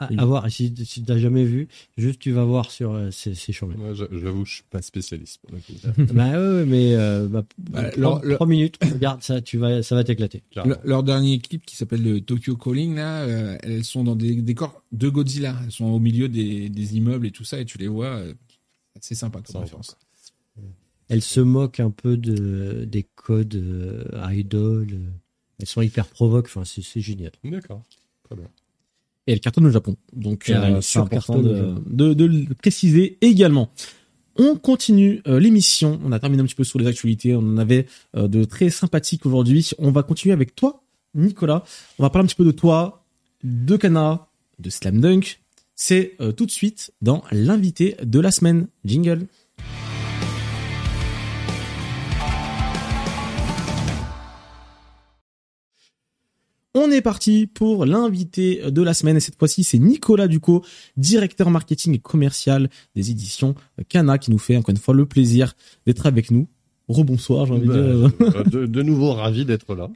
À, à, voir, si, si tu n'as jamais vu, juste tu vas voir sur euh, ces, ces chambres. Moi, j'avoue, je suis pas spécialiste pour bah ouais, mais euh, bah, bah, trois minutes, regarde ça, tu vas, ça va t'éclater. leur dernier clip qui s'appelle le Tokyo Calling, là, euh, elles sont dans des décors de Godzilla. Elles sont au milieu des, des immeubles et tout ça, et tu les vois. Euh, c'est sympa comme référence. Elles se moquent un peu de, des codes euh, idol. Elles sont hyper provoques. Enfin, c'est génial. D'accord. Très bien et elle cartonne au Japon. Donc euh, c'est important de, de, le préciser également. On continue euh, l'émission. On a terminé un petit peu sur les actualités. On en avait euh, de très sympathiques aujourd'hui. On va continuer avec toi, Nicolas. On va parler un petit peu de toi, de Kana, de Slam Dunk. C'est tout de suite dans l'invité de la semaine. Jingle. On est parti pour l'invité de la semaine et cette fois-ci c'est Nicolas Ducot, directeur marketing et commercial des éditions Cana qui nous fait encore une fois le plaisir d'être avec nous. Rebonsoir, j'ai envie de dire. Bah, de, nouveau ravi d'être là.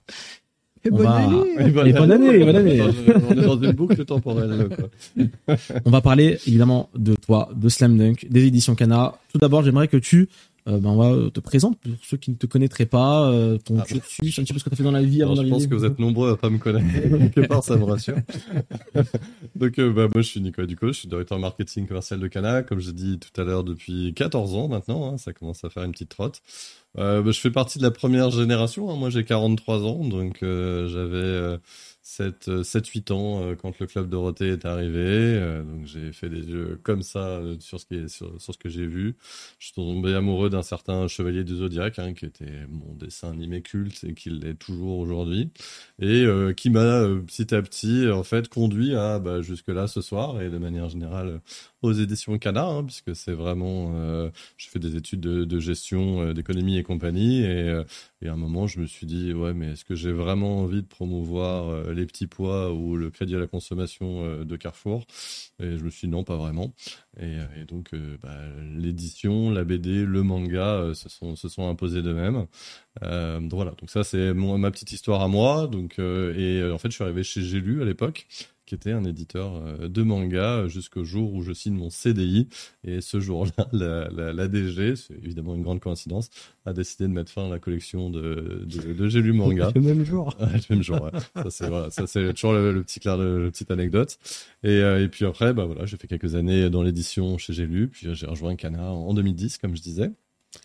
Et bonne, année. bonne, année. bonne année, On est dans une boucle temporelle. on va parler évidemment de toi, de Slam Dunk, des éditions Cana. Tout d'abord, j'aimerais que tu euh, ben on va te présenter pour ceux qui ne te connaîtraient pas, euh, ton ah, cursus, un petit peu ce que tu as fait dans la vie avant d'arriver. Je pense que vous êtes nombreux à pas me connaître. Quelque part, ça me rassure. Donc, euh, bah, moi, je suis Nicolas Ducos, je suis directeur marketing commercial de Cana, comme j'ai dit tout à l'heure, depuis 14 ans maintenant. Hein, ça commence à faire une petite trotte. Euh, bah, je fais partie de la première génération. Hein, moi, j'ai 43 ans, donc j'avais 7-8 ans euh, quand le club Dorothée est arrivé. Euh, donc j'ai fait des jeux comme ça euh, sur ce, qui est, sur, ce que j'ai vu. Je suis tombé amoureux d'un certain Chevalier du Zodiac, hein, qui était mon dessin animé culte et qui l'est toujours aujourd'hui. Et qui m'a petit à petit en fait conduit à bah, jusque là ce soir et de manière générale aux éditions Cana, hein, puisque c'est vraiment, euh, je fais des études de, gestion, euh, d'économie et compagnie, et, euh, et, à un moment, je me suis dit, ouais, mais est-ce que j'ai vraiment envie de promouvoir les petits pois ou le crédit à la consommation de Carrefour? Et je me suis dit, non, pas vraiment. Et, donc, bah, l'édition, la BD, le manga se sont se sont imposés d'eux-mêmes. voilà, donc ça, c'est ma petite histoire à moi. Donc, et en fait, je suis arrivé chez J'ai à l'époque qui était un éditeur euh, de manga jusqu'au jour où je signe mon CDI. Et ce jour-là, la, la, DG, c'est évidemment une grande coïncidence, a décidé de mettre fin à la collection de, de, de J'ai lu manga. Le même jour. le même jour, Ça, c'est voilà, ça, c'est toujours le, petit clair, le, petite anecdote. Et, euh, et puis après, bah voilà, j'ai fait quelques années dans l'édition chez J'ai lu, puis j'ai rejoint Kana en 2010, comme je disais.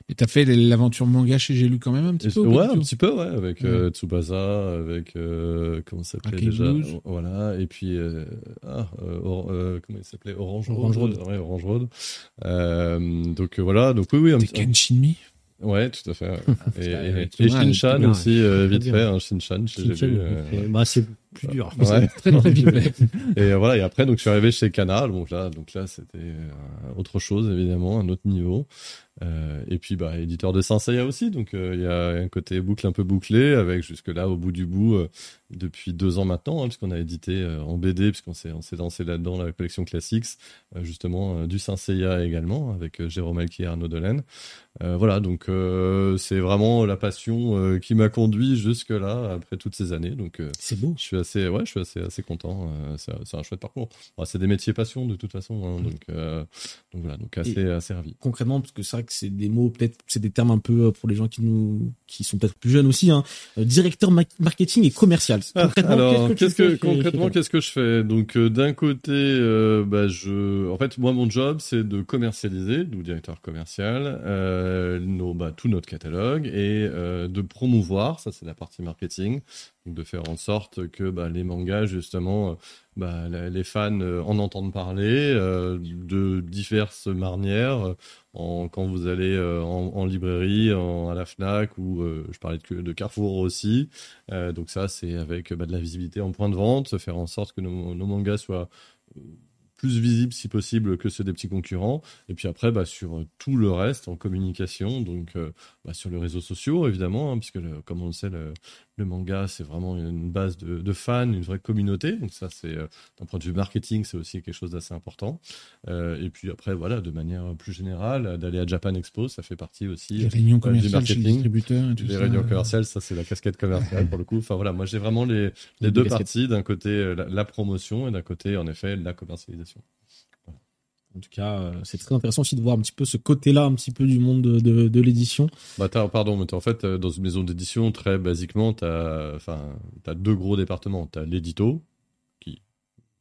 Et t'as fait l'aventure manga chez J'ai lu quand même un petit peu Ouais, un petit peu, ouais, avec euh, Tsubasa, avec euh, comment ça s'appelait déjà Voilà, et puis euh, ah, comment il s'appelait? Orange, Orange Road. Ouais, Orange Road. donc voilà, donc oui, oui. Un, Kenshin Ouais, tout à fait. Ah, et, et, et Shinchan aussi, vite fait, hein, Shinchan, chez J'ai lu. Bah, c'est plus dur. Ouais. très très vite et voilà, et après, donc je suis arrivé chez Canal. Bon là, donc là, c'était autre chose évidemment, un autre niveau. Euh, et puis, bah, éditeur de Saint Seiya aussi, donc euh, il y a un côté boucle un peu bouclé, avec jusque-là, au bout du bout, euh, depuis deux ans maintenant, hein, puisqu'on a édité en BD, puisqu'on s'est, on s'est lancé là-dedans, la collection Classics, justement, du Saint Seiya également, avec Jérôme Alki et Arnaud Delaine. voilà, donc c'est vraiment la passion qui m'a conduit jusque-là, après toutes ces années. Donc, c'est beau. Je suis assez, ouais, je suis assez, assez content. C'est, c'est, un chouette parcours. c'est des métiers passion, de toute façon, hein, donc, donc voilà, donc assez, assez ravi. Concrètement, parce que c'est vrai que c'est des mots, peut-être, c'est des termes un peu euh, pour les gens qui nous, qui sont peut-être plus jeunes aussi, hein. Euh, directeur marketing et commercial. Ah, concrètement, alors, qu'est-ce que, concrètement, qu'est-ce que je fais? Donc, euh, d'un côté, bah, je, en fait, moi, mon job, c'est de commercialiser, d'où directeur commercial, nos, bah, tout notre catalogue et de promouvoir, ça, c'est la partie marketing, donc de faire en sorte que bah, les mangas, justement, bah, les fans en entendent parler de diverses manières quand vous allez euh, en, librairie, à la Fnac ou euh, je parlais de, Carrefour aussi. Euh, donc ça, c'est avec bah, de la visibilité en point de vente, faire en sorte que nos, mangas soient plus visibles si possible que ceux des petits concurrents. Et puis après, sur tout le reste en communication, donc sur les réseaux sociaux évidemment, hein, puisque comme on le sait, le manga, c'est vraiment une base de, fans, une vraie communauté. Donc ça, c'est euh, d'un point de vue marketing, c'est aussi quelque chose d'assez important. Euh, et puis après, voilà, de manière plus générale, d'aller à Japan Expo, ça fait partie aussi les réunions commerciales chez les distributeurs. Et tout les réunions commerciales, ça c'est la casquette commerciale pour le coup. Enfin voilà, moi j'ai vraiment les, les, deux parties. D'un côté euh, la, promotion et d'un côté en effet la commercialisation. En tout cas, euh, c'est très intéressant aussi de voir un petit peu ce côté-là, un petit peu du monde de, de, de l'édition. Bah, pardon, mais en fait, euh, dans une maison d'édition, très basiquement, tu as, enfin, as deux gros départements. Tu as l'édito, qui,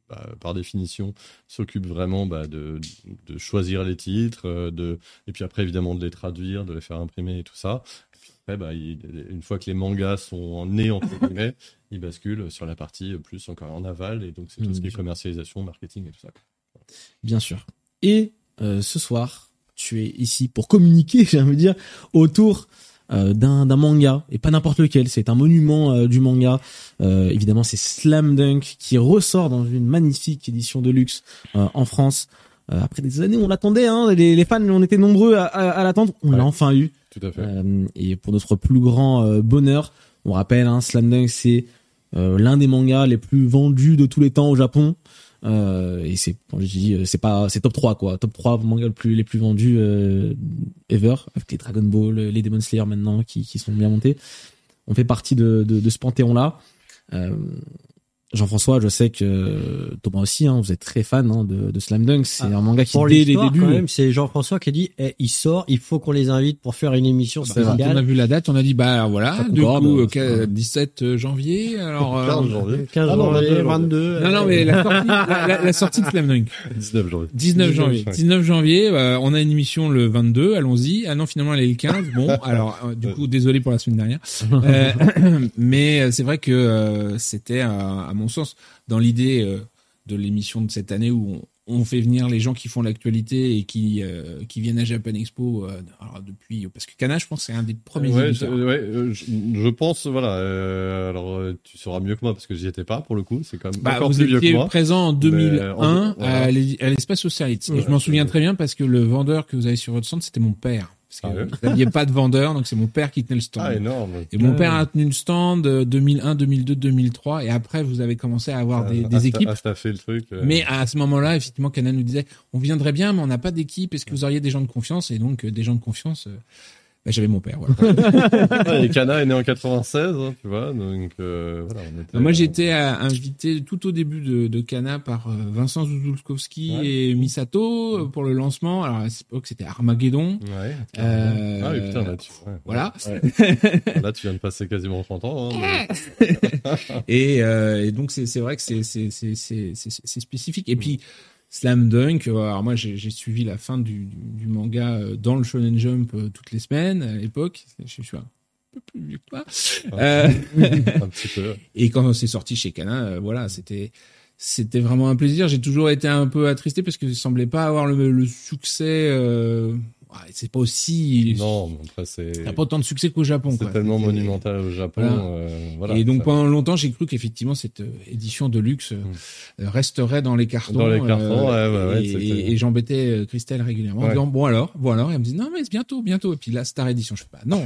bah, par définition, s'occupe vraiment bah, de, de, choisir les titres, euh, de, et puis après, évidemment, de les traduire, de les faire imprimer et tout ça. Et puis après, bah, une fois que les mangas sont nés, entre guillemets, ils basculent sur la partie plus encore en aval, et donc c'est tout ce qui est commercialisation, marketing et tout ça. Bien sûr. Et euh, ce soir, tu es ici pour communiquer, j'ai envie de dire, autour euh, d'un manga et pas n'importe lequel. C'est un monument euh, du manga. évidemment, c'est Slam Dunk qui ressort dans une magnifique édition de luxe en France. après des années, on l'attendait. Hein, les, les, fans, on était nombreux à, à, l'attendre. On l'a enfin eu. Tout à fait. et pour notre plus grand bonheur, on rappelle, hein, Slam Dunk, c'est l'un des mangas les plus vendus de tous les temps au Japon. Euh, et c'est, euh, c'est pas, c'est top 3 quoi, top 3 mangas les plus, les plus vendus euh, ever, avec les Dragon Ball, les Demon Slayer maintenant qui, qui sont bien montés. On fait partie de, de ce panthéon là. Jean-François, je sais que Thomas aussi, hein, vous êtes très fan hein, de, de Slam Dunk. C'est ah, un manga qui dès les débuts. même, c'est Jean-François qui a dit eh, il sort, il faut qu'on les invite pour faire une émission spéciale. On a vu la date, on a dit bah voilà, du coup 17 euh, janvier. Alors 15 euh, janvier. 15 ah, janvier, 22. Non non mais la sortie, la, sortie de Slam Dunk. 19 janvier. 19 janvier. 19 janvier. Bah, on a une émission le 22. Allons-y. Ah non finalement elle est le 15. Bon alors euh, du coup désolé pour la semaine dernière. mais c'est vrai que c'était à mon sens dans l'idée euh, de l'émission de cette année où on, fait venir les gens qui font l'actualité et qui euh, qui viennent à Japan Expo euh, depuis parce que Kana je pense c'est un des premiers ouais, je, pense voilà alors tu sauras mieux que moi parce que j'y étais pas pour le coup c'est quand même bah, encore plus vieux que moi. présent en 2001 à l'espace et je m'en souviens très bien parce que le vendeur que vous avez sur votre centre c'était mon père parce qu'il n'y avait pas de vendeur, donc c'est mon père qui tenait le stand. Ah, énorme. Et mon père a tenu le stand 2001, 2002, 2003, et après vous avez commencé à avoir des, des équipes. À fait le truc. Euh. Mais à ce moment-là, effectivement, Canan nous disait, on viendrait bien, mais on n'a pas d'équipe. Est-ce que vous auriez des gens de confiance? Et donc euh, des gens de confiance. Euh, bah, j'avais mon père. Voilà. et Cana est né en 96, hein, tu vois. Donc euh, voilà, on était, Moi, j'étais invité tout au début de, de Cana par euh, Vincent Zuzulkowski et Misato pour le lancement. Alors à l'époque, c'était Armageddon. Ouais. Euh, ah oui, putain, là, tu... Voilà. là, tu viens de passer quasiment 30 ans. Hein, et, euh, et, donc, c'est vrai que c'est spécifique. Et puis Slam Dunk, euh, alors moi j'ai suivi la fin du, du, manga euh, dans le Shonen Jump euh, toutes les semaines à l'époque. Je suis un peu plus vieux que toi. Euh, un petit peu. Et quand c'est sorti chez Kana, voilà, c'était c'était vraiment un plaisir. J'ai toujours été un peu attristé parce que ça semblait pas avoir le, le succès c'est pas aussi. Non, après c'est. T'as pas autant de succès qu'au Japon. C'est tellement monumental au Japon. Euh, voilà. et donc pendant longtemps, j'ai cru qu'effectivement cette euh, édition de luxe euh, mm. resterait dans les cartons. Dans les cartons, ouais, ouais, ouais, Et, et j'embêtais Christelle régulièrement en disant bon alors, bon alors, et elle me dit non mais c'est bientôt, bientôt. Et puis là, Star Edition, je fais pas non.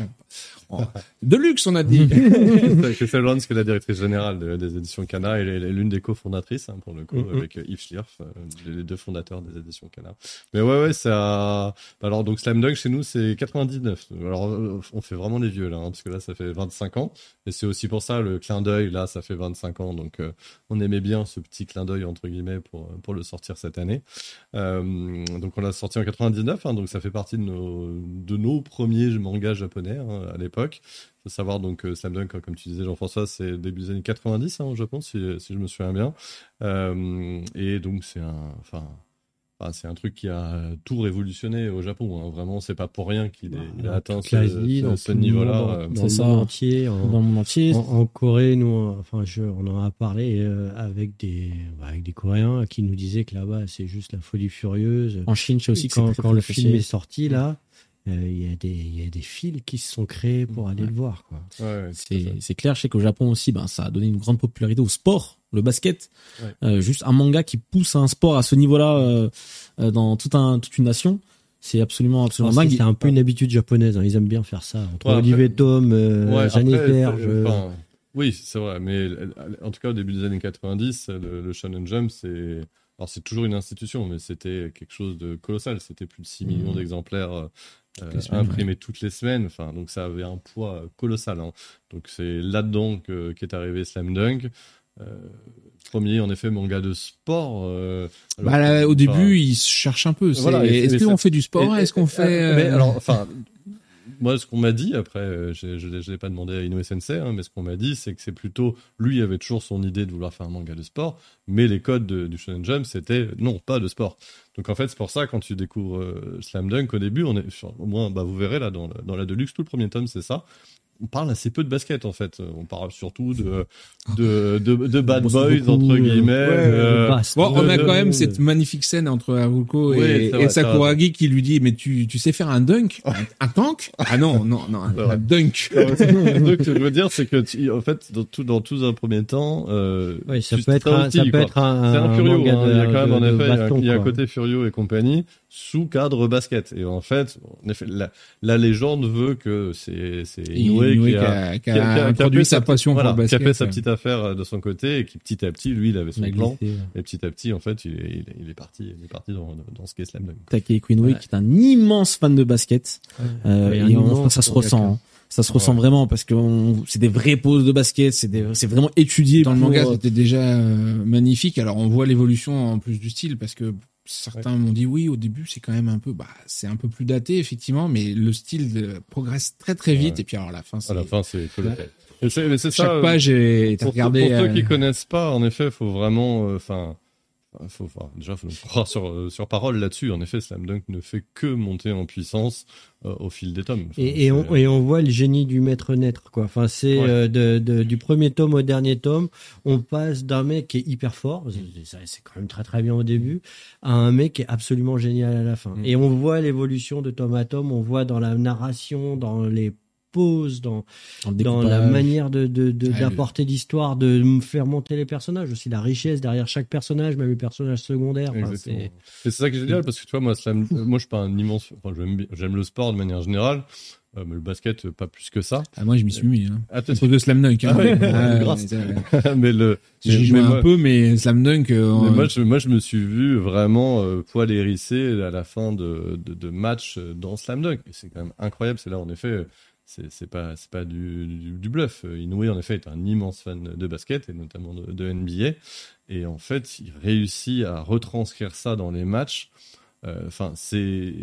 de luxe, on a dit. Christelle Lons, qui est la directrice générale des éditions Cana, et l'une des cofondatrices, hein, pour le coup, mm-hmm. avec Yves Schlierf, les deux fondateurs des éditions Cana. Mais ouais, ouais, ça. Alors donc Slam Dunk chez nous c'est 99. Alors on fait vraiment les vieux là, hein, parce que là ça fait 25 ans. Et c'est aussi pour ça le clin d'œil là, ça fait 25 ans. Donc euh, on aimait bien ce petit clin d'œil entre guillemets pour pour le sortir cette année. Euh, donc on l'a sorti en 99, hein, donc ça fait partie de nos de nos premiers mangas japonais hein, à l'époque. Savoir donc euh, Slam Dunk, comme tu disais Jean-François, c'est début des années 90 hein, au Japon si, je me souviens bien. et donc c'est un, c'est un truc qui a tout révolutionné au Japon. Hein. Vraiment, c'est pas pour rien qu'il a atteint ce, niveau-là. Dans, le monde entier, en, dans le monde entier. En, Corée, nous, enfin, je, on en a parlé euh, avec des, bah, avec des Coréens qui nous disaient que là-bas, c'est juste la folie furieuse. En Chine, c'est aussi quand, quand le film est sorti là. Euh, il y, a des, y a des fils qui se sont créés pour aller le voir. Ouais, c'est clair, je sais qu'au Japon aussi, ben, ça a donné une grande popularité au sport le basket. Euh, juste un manga qui pousse un sport à ce niveau-là euh, euh, dans tout un, toute une nation. C'est absolument, absolument dingue. C'est un peu une habitude japonaise. Hein. Ils aiment bien faire ça. Entre Olivier Tom, euh, Jennifer. oui, c'est vrai. Mais en tout cas, au début des années 90, le, le Shonen Jump, c'est alors c'est toujours une institution, mais c'était quelque chose de colossal. C'était plus de 6 millions mmh. d'exemplaires imprimés toutes les semaines. Enfin, donc ça avait un poids colossal. Hein. Donc c'est là-dedans qu'est arrivé Slam Dunk. Euh, premier, en effet, manga de sport. Euh, bah, au début, il se cherche un peu. est-ce qu'on fait du sport Est-ce qu'on fait mais, alors, enfin, moi, ce qu'on m'a dit, après, euh, je ne l'ai pas demandé à Inoue Sensei, hein, mais ce qu'on m'a dit, c'est que c'est plutôt, lui avait toujours son idée de vouloir faire un manga de sport, mais les codes du Shonen Jump, c'était non, pas de sport. Donc en fait, c'est pour ça, quand tu découvres Slam Dunk au début, on est, au moins, bah, vous verrez là, dans, dans la Deluxe, tout le premier tome, c'est ça on parle assez peu de basket en fait. On parle surtout de de de, bad boys entre guillemets. Euh, bon, on a quand même cette magnifique scène entre Haruko et, et Sakuragi qui lui dit mais tu tu sais faire un dunk, un, tank? Ah non non non un, dunk. ce que je veux dire c'est que en fait dans tout dans tout un premier temps. Euh, oui, ça peut être un, ça peut être un. C'est un, Furio. Hein. il y a quand même en effet il y a, un côté Furio et compagnie sous cadre basket. Et en fait, en effet, la, la légende veut que c'est c'est Inoue, qui, a, qui, a, introduit sa passion pour le basket, qui a fait sa petite affaire euh, de son côté et qui petit à petit, lui, il avait son plan. Et petit à petit, en fait, il est, il est, parti, il est parti dans, dans ce qu'est Slam Dunk. Takei Inoue, qui est un immense fan de basket. Euh, et on, ça se ressent. Hein. ça se ressent vraiment parce que c'est des vraies poses de basket, c'est c'est vraiment étudié. Dans le manga, c'était déjà magnifique. Alors on voit l'évolution en plus du style parce que certains m'ont dit oui au début c'est quand même un peu bah c'est un peu plus daté effectivement mais le style progresse très très vite et puis alors à la fin c'est à la fin c'est ça chaque page j'ai regardé pour ceux qui connaissent pas en effet faut vraiment enfin faut, déjà, faut croire sur, euh, sur parole là-dessus. En effet, Slam Dunk ne fait que monter en puissance euh, au fil des tomes. et, on, et, on, voit le génie du maître naître, quoi. Enfin, c'est euh, de, de, du premier tome au dernier tome, on passe d'un mec qui est hyper fort, c'est quand même très très bien au début, à un mec qui est absolument génial à la fin. Mm. Et on voit l'évolution de tome à tome, on voit dans la narration, dans les dans, dans, la manière de, d'apporter l'histoire, de me faire monter les personnages, aussi la richesse derrière chaque personnage, même les personnages secondaires. c'est... ça qui est génial parce que tu vois, moi, moi je suis pas un immense, enfin, j'aime, le sport de manière générale. Euh, mais le basket, pas plus que ça. Ah, moi, je m'y suis mis. Hein. Ah, de Slam Dunk. Hein. Ah, mais le, j'ai joué un peu, mais Slam Dunk. Euh, moi, je, moi, je me suis vu vraiment euh, poil hérissé à la fin de, de, de match dans Slam Dunk. C'est quand même incroyable. C'est là, en effet, c'est pas c'est pas du, du, bluff. Inoue en effet est un immense fan de basket et notamment de, NBA et en fait il réussit à retranscrire ça dans les matchs. Euh, enfin c'est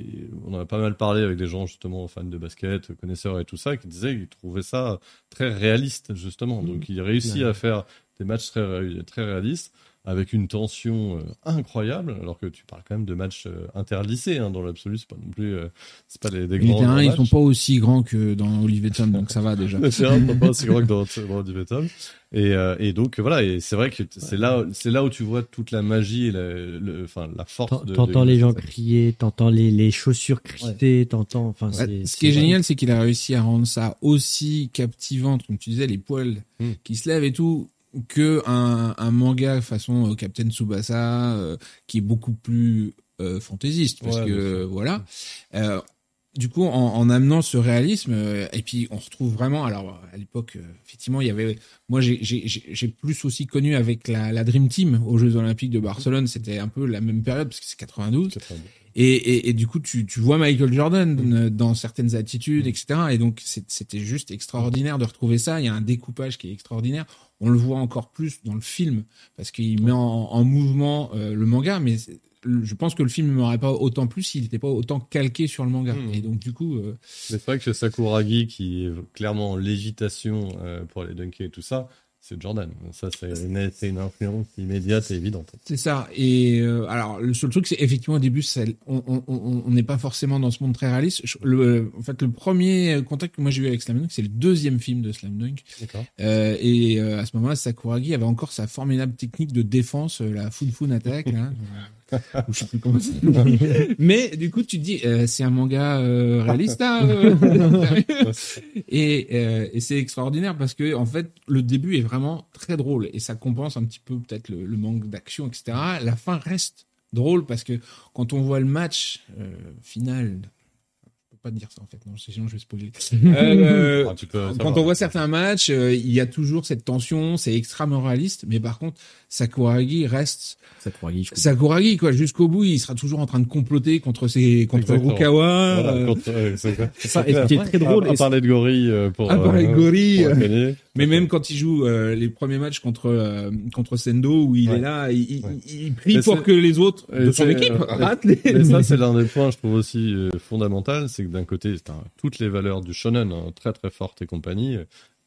on en a pas mal parlé avec des gens justement fans de basket, connaisseurs et tout ça qui disaient qu'ils trouvaient ça très réaliste justement. Mmh. Donc il réussit à faire des matchs très très réalistes avec une tension euh, incroyable, alors que tu parles quand même de matchs euh, interlycées, hein, dans l'absolu, c'est pas non plus, euh, c'est pas des, des grands. Les terrains, ils sont pas aussi grands que dans Olivier Tom, donc ça va déjà. Les terrains sont pas aussi grands que dans, dans Olivier Tom. Et, euh, et donc voilà, et c'est vrai que c'est là, c'est là où tu vois toute la magie, et la, le, enfin la force. T'entends les gens crier, t'entends les, les chaussures criter, t'entends. Enfin, ce qui est, génial, c'est qu'il a réussi à rendre ça aussi captivant, comme tu disais, les poils hmm. qui se lèvent et tout que un, un manga façon euh, Captain Tsubasa euh, qui est beaucoup plus euh, fantaisiste parce que voilà du coup en, en, amenant ce réalisme et puis on retrouve vraiment alors à l'époque effectivement il y avait moi j'ai plus aussi connu avec la, la, Dream Team aux Jeux Olympiques de Barcelone c'était un peu la même période parce que c'est 92, 92. Et, et, et, du coup, tu, tu vois Michael Jordan mm. dans certaines attitudes, etc. Et donc, c'était juste extraordinaire de retrouver ça. Il y a un découpage qui est extraordinaire. On le voit encore plus dans le film parce qu'il met en, en mouvement euh, le manga, mais je pense que le film ne m'aurait pas autant plu s'il n'était pas autant calqué sur le manga. Mm. Et donc, du coup. Euh... C'est vrai que Sakuragi, qui est clairement en légitation euh, pour les dunker et tout ça, c'est Jordan. Ça, c'est une, influence immédiate et évidente. C'est ça. Et euh, alors, le seul truc, c'est effectivement au début, on n'est pas forcément dans ce monde très réaliste. Le, en fait, le premier contact que moi j'ai eu avec Slam Dunk, c'est le deuxième film de Slam Dunk. Euh, et euh, à ce moment-là, Sakuragi avait encore sa formidable technique de défense, euh, la Fun Fun Attack. Hein. je sais plus comment Mais du coup, tu te dis, euh, c'est un manga euh, réaliste, hein, euh. et, et c'est extraordinaire parce que en fait, le début est vraiment très drôle et ça compense un petit peu peut-être le, le, manque d'action, etc. La fin reste drôle parce que quand on voit le match final pas dire ça en fait, non, sinon je vais spoiler. Euh, ah, quand on voit certains matchs, euh, il y a toujours cette tension, c'est extrêmement réaliste, mais par contre, Sakuragi reste Sakuragi, Sakuragi quoi, jusqu'au bout, il sera toujours en train de comploter contre ses contre Rukawa. Voilà, euh... contre, c'est ça, et ce qui est très drôle. À, parler de gorille euh, pour. À parler de gorille. Mais même quand il joue euh, les premiers matchs contre euh, contre Sendo où il est là, il, il, il prie pour que les autres de son équipe ratent les. Mais ça c'est l'un des points je trouve aussi euh, fondamental, c'est que d'un côté toutes les valeurs du shonen hein, très très fortes et compagnie,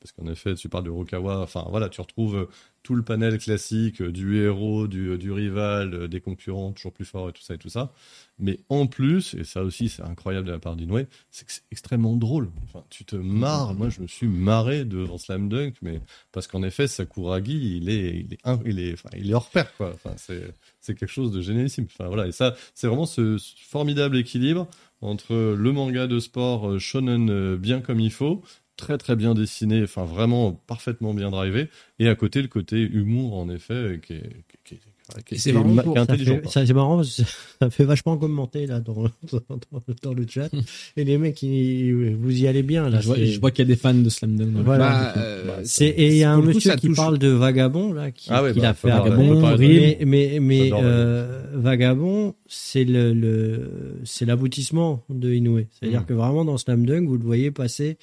parce qu'en effet tu parles de Rokawa, enfin voilà tu retrouves tout le panel classique du héros, du, du rival, des concurrents toujours plus forts et tout ça et tout ça. Mais en plus, et ça aussi c'est incroyable de la part d'Inoue, c'est que c'est extrêmement drôle. Enfin, tu te marres. Moi, je me suis marré devant Slam Dunk, mais parce qu'en effet, Sakuragi, il est, il est, il est, enfin, il est hors pair, quoi. Enfin, c'est, c'est quelque chose de génialissime. Enfin, voilà. Et ça, c'est vraiment ce, formidable équilibre entre le manga de sport euh, shonen euh, bien comme il faut, très très bien dessiné, enfin vraiment parfaitement bien drivé, et à côté le côté humour en effet qui est, qui est c'est marrant, c'est marrant parce que ça fait vachement commenter là dans, dans, le chat. et les mecs, vous y allez bien là. Je vois, qu'il y a des fans de Slam Dunk. Voilà. Bah, euh, c'est et il y a un monsieur qui parle de Vagabond là, qui, ah qui bah, l'a fait. Vagabond, mais mais, mais euh, Vagabond, c'est le, le c'est l'aboutissement de Inoue. C'est-à-dire mm. que vraiment dans Slam Dunk, vous le voyez passer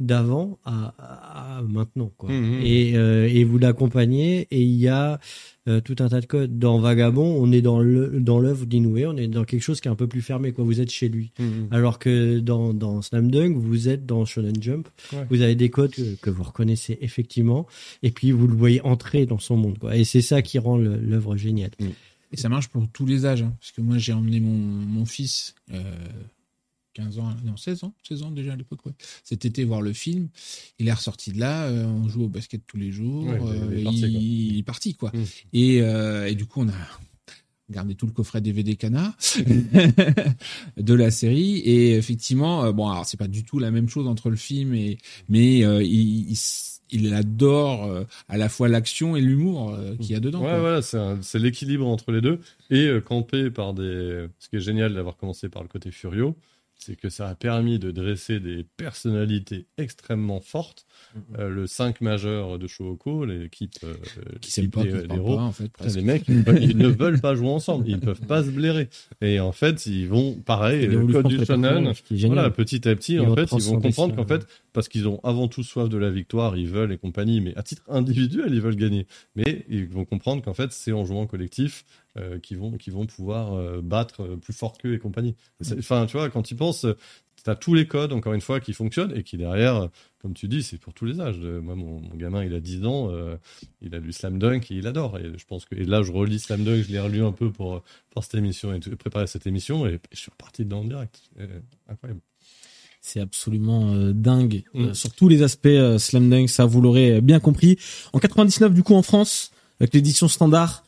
d'avant à, maintenant quoi. Mmh, mmh. Et, euh, et vous l'accompagnez et il y a euh, tout un tas de codes. Dans Vagabond, on est dans le dans l'œuvre d'Inoue, on est dans quelque chose qui est un peu plus fermé quoi. Vous êtes chez lui. Mmh, Alors que dans dans Slam Dunk, vous êtes dans Shonen Jump. Vous avez des codes que, vous reconnaissez effectivement et puis vous le voyez entrer dans son monde quoi. Et c'est ça qui rend l'œuvre géniale. Et ça marche pour tous les âges, hein. parce que moi j'ai emmené mon, mon fils euh, 15 ans, non 16 ans, 16 ans déjà à l'époque, ouais. Cet été voir le film, il est ressorti de là, euh, on joue au basket tous les jours, il, est parti, quoi. Mmh. Et, euh, et, du coup on a gardé tout le coffret DVD Cana de la série et effectivement, euh, bon alors c'est pas du tout la même chose entre le film et mais il, il adore à la fois l'action et l'humour qu'il y a dedans. Ouais, voilà, c'est l'équilibre entre les deux et campé par des. Ce qui est génial d'avoir commencé par le côté Furio, c'est que ça a permis de dresser des personnalités extrêmement fortes. Mhm. Euh, le 5 majeur de Shouko, l'équipe euh, qui s'aime pas, des, héros, en fait, les mecs, ils, ne veulent pas jouer ensemble, ils ne peuvent pas se blairer. Et en fait, ils vont, pareil, le code du shonen, voilà, petit à petit, en fait, ils vont comprendre qu'en fait, parce qu'ils ont avant tout soif de la victoire, ils veulent et compagnie, mais à titre individuel, ils veulent gagner. Mais ils vont comprendre qu'en fait, c'est en jouant collectif euh, qui vont qui vont pouvoir euh, battre plus fort qu'eux et compagnie. Enfin, tu vois, quand ils pensent, tu as tous les codes, encore une fois, qui fonctionnent et qui derrière, comme tu dis, c'est pour tous les âges. Moi, mon, gamin, il a 10 ans, euh, il a lu Slam Dunk et il adore. Et je pense que et là, je relis Slam Dunk, je l'ai relu un peu pour, pour cette émission et préparer cette émission et, je suis reparti dedans en direct. incroyable. C'est absolument euh, dingue mm. euh, sur tous les aspects Slam Dunk, ça vous l'aurez bien compris. En 99 du coup en France avec l'édition standard,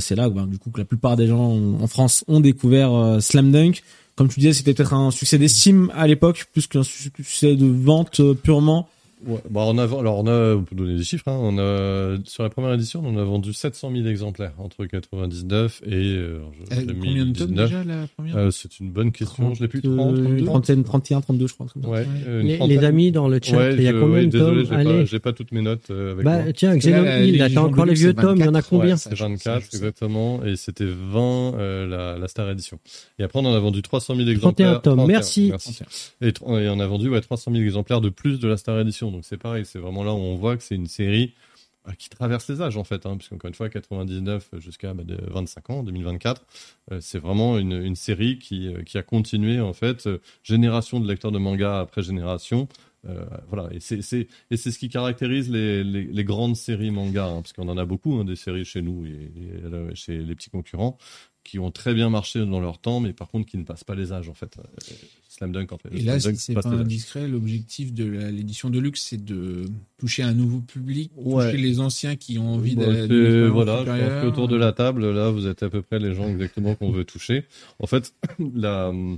c'est là ben, du coup que la plupart des gens en France ont découvert Slam Dunk comme tu disais, c'était peut-être un succès d'estime à l'époque, plus qu'un succès de vente euh, purement. Ouais, bah on a, alors on a, on peut donner des chiffres, hein, on a, sur la première édition, on a vendu 700 000 exemplaires entre 99 et, euh, euh Combien de tomes déjà la première euh, C'est une bonne question, je l'ai plus 30, 32 30, 31, 32 je crois. Ouais, euh, les, les, amis dans le chat, il y a combien de tomes Désolé, j'ai pas, pas, toutes mes notes euh, avec bah, moi. Tiens, Xenoblade, là, t'as encore les vieux tomes, il y en a combien C'est 24 exactement, et c'était 20 la, la Star Edition. Et après on en a vendu 300 000 exemplaires. 31 tomes, merci. Et, on a vendu 300 000 exemplaires de plus de la Star Edition. Donc c'est pareil, c'est vraiment là où on voit que c'est une série euh, qui traverse les âges en fait, hein, puisqu'encore une fois 99 jusqu'à 25 bah, ans, 2024, euh, c'est vraiment une, série qui, euh, qui a continué en fait génération de lecteurs de manga après génération. voilà, et c'est ce qui caractérise les, les, grandes séries manga, hein, parce qu'on en a beaucoup hein, des séries chez nous et, chez les petits concurrents qui ont très bien marché dans leur temps, mais par contre qui ne passent pas les âges en fait. Slam Dunk en fait. Et là, si c'est pas indiscret, l'objectif de l'édition de luxe, c'est de toucher un nouveau public, toucher les anciens qui ont envie bah, d'aller. Voilà, je pense qu'autour de la table, là, vous êtes à peu près les gens exactement qu'on veut toucher. En fait, euh,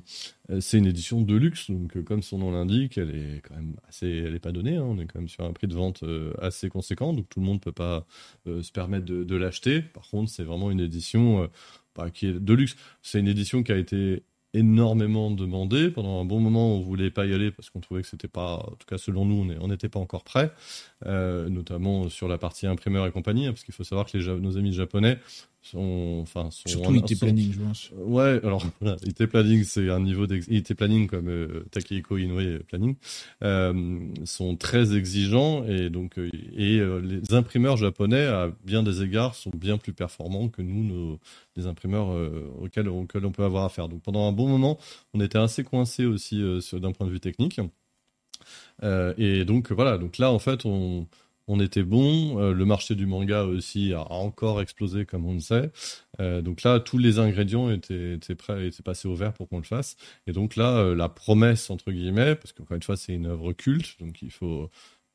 c'est une édition de luxe, donc euh, comme son nom l'indique, elle est quand même assez, elle est pas donnée. Hein. on est quand même sur un prix de vente euh, assez conséquent, donc tout le monde peut pas se permettre de, de l'acheter. Par contre, c'est vraiment une édition qui est de luxe. C'est une édition qui a été énormément demandé. Pendant un bon moment, on voulait pas y aller parce qu'on trouvait que c'était pas, en tout cas selon nous, on n'était pas encore prêt, euh, notamment sur la partie imprimeur et compagnie, hein, parce qu'il faut savoir que nos amis japonais enfin, surtout IT planning, je pense. Ouais, alors voilà, IT planning, c'est un niveau d'IT planning comme euh, Takehiko Inoue planning, euh, sont très exigeants et donc euh, et euh, les imprimeurs japonais à bien des égards sont bien plus performants que nous, nos les imprimeurs auxquels, auxquels on peut avoir affaire. Donc pendant un bon moment, on était assez coincé aussi d'un point de vue technique. et donc voilà, donc là en fait on on était bon. Euh, le marché du manga aussi a encore explosé, comme on le sait. Euh, donc là, tous les ingrédients étaient, étaient prêts, étaient passés au vert pour qu'on le fasse. Et donc là, euh, la promesse entre guillemets, parce qu'encore une fois, c'est une œuvre culte, donc il faut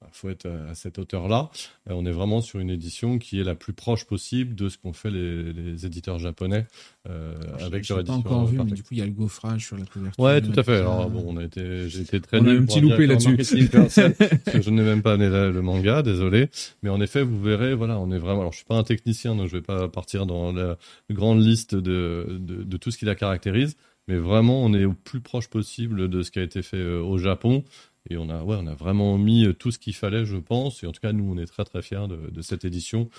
il faut être à cette hauteur-là. Euh, on est vraiment sur une édition qui est la plus proche possible de ce qu'ont fait les, éditeurs japonais euh, avec leur édition. pas encore vu, mais du coup, il y a le gaufrage sur la couverture. Ouais, tout à fait. Alors, bon, on a été, j'ai été très on a un petit loupé là-dessus. je n'ai même pas amené le manga, désolé. Mais en effet, vous verrez, voilà, on est vraiment, alors je suis pas un technicien, donc je vais pas partir dans la grande liste de, de, de tout ce qui la caractérise. Mais vraiment, on est au plus proche possible de ce qui a été fait euh, au Japon. Et on a, ouais, on a vraiment mis euh, tout ce qu'il fallait, je pense. Et en tout cas, nous, on est très très fiers de, de cette édition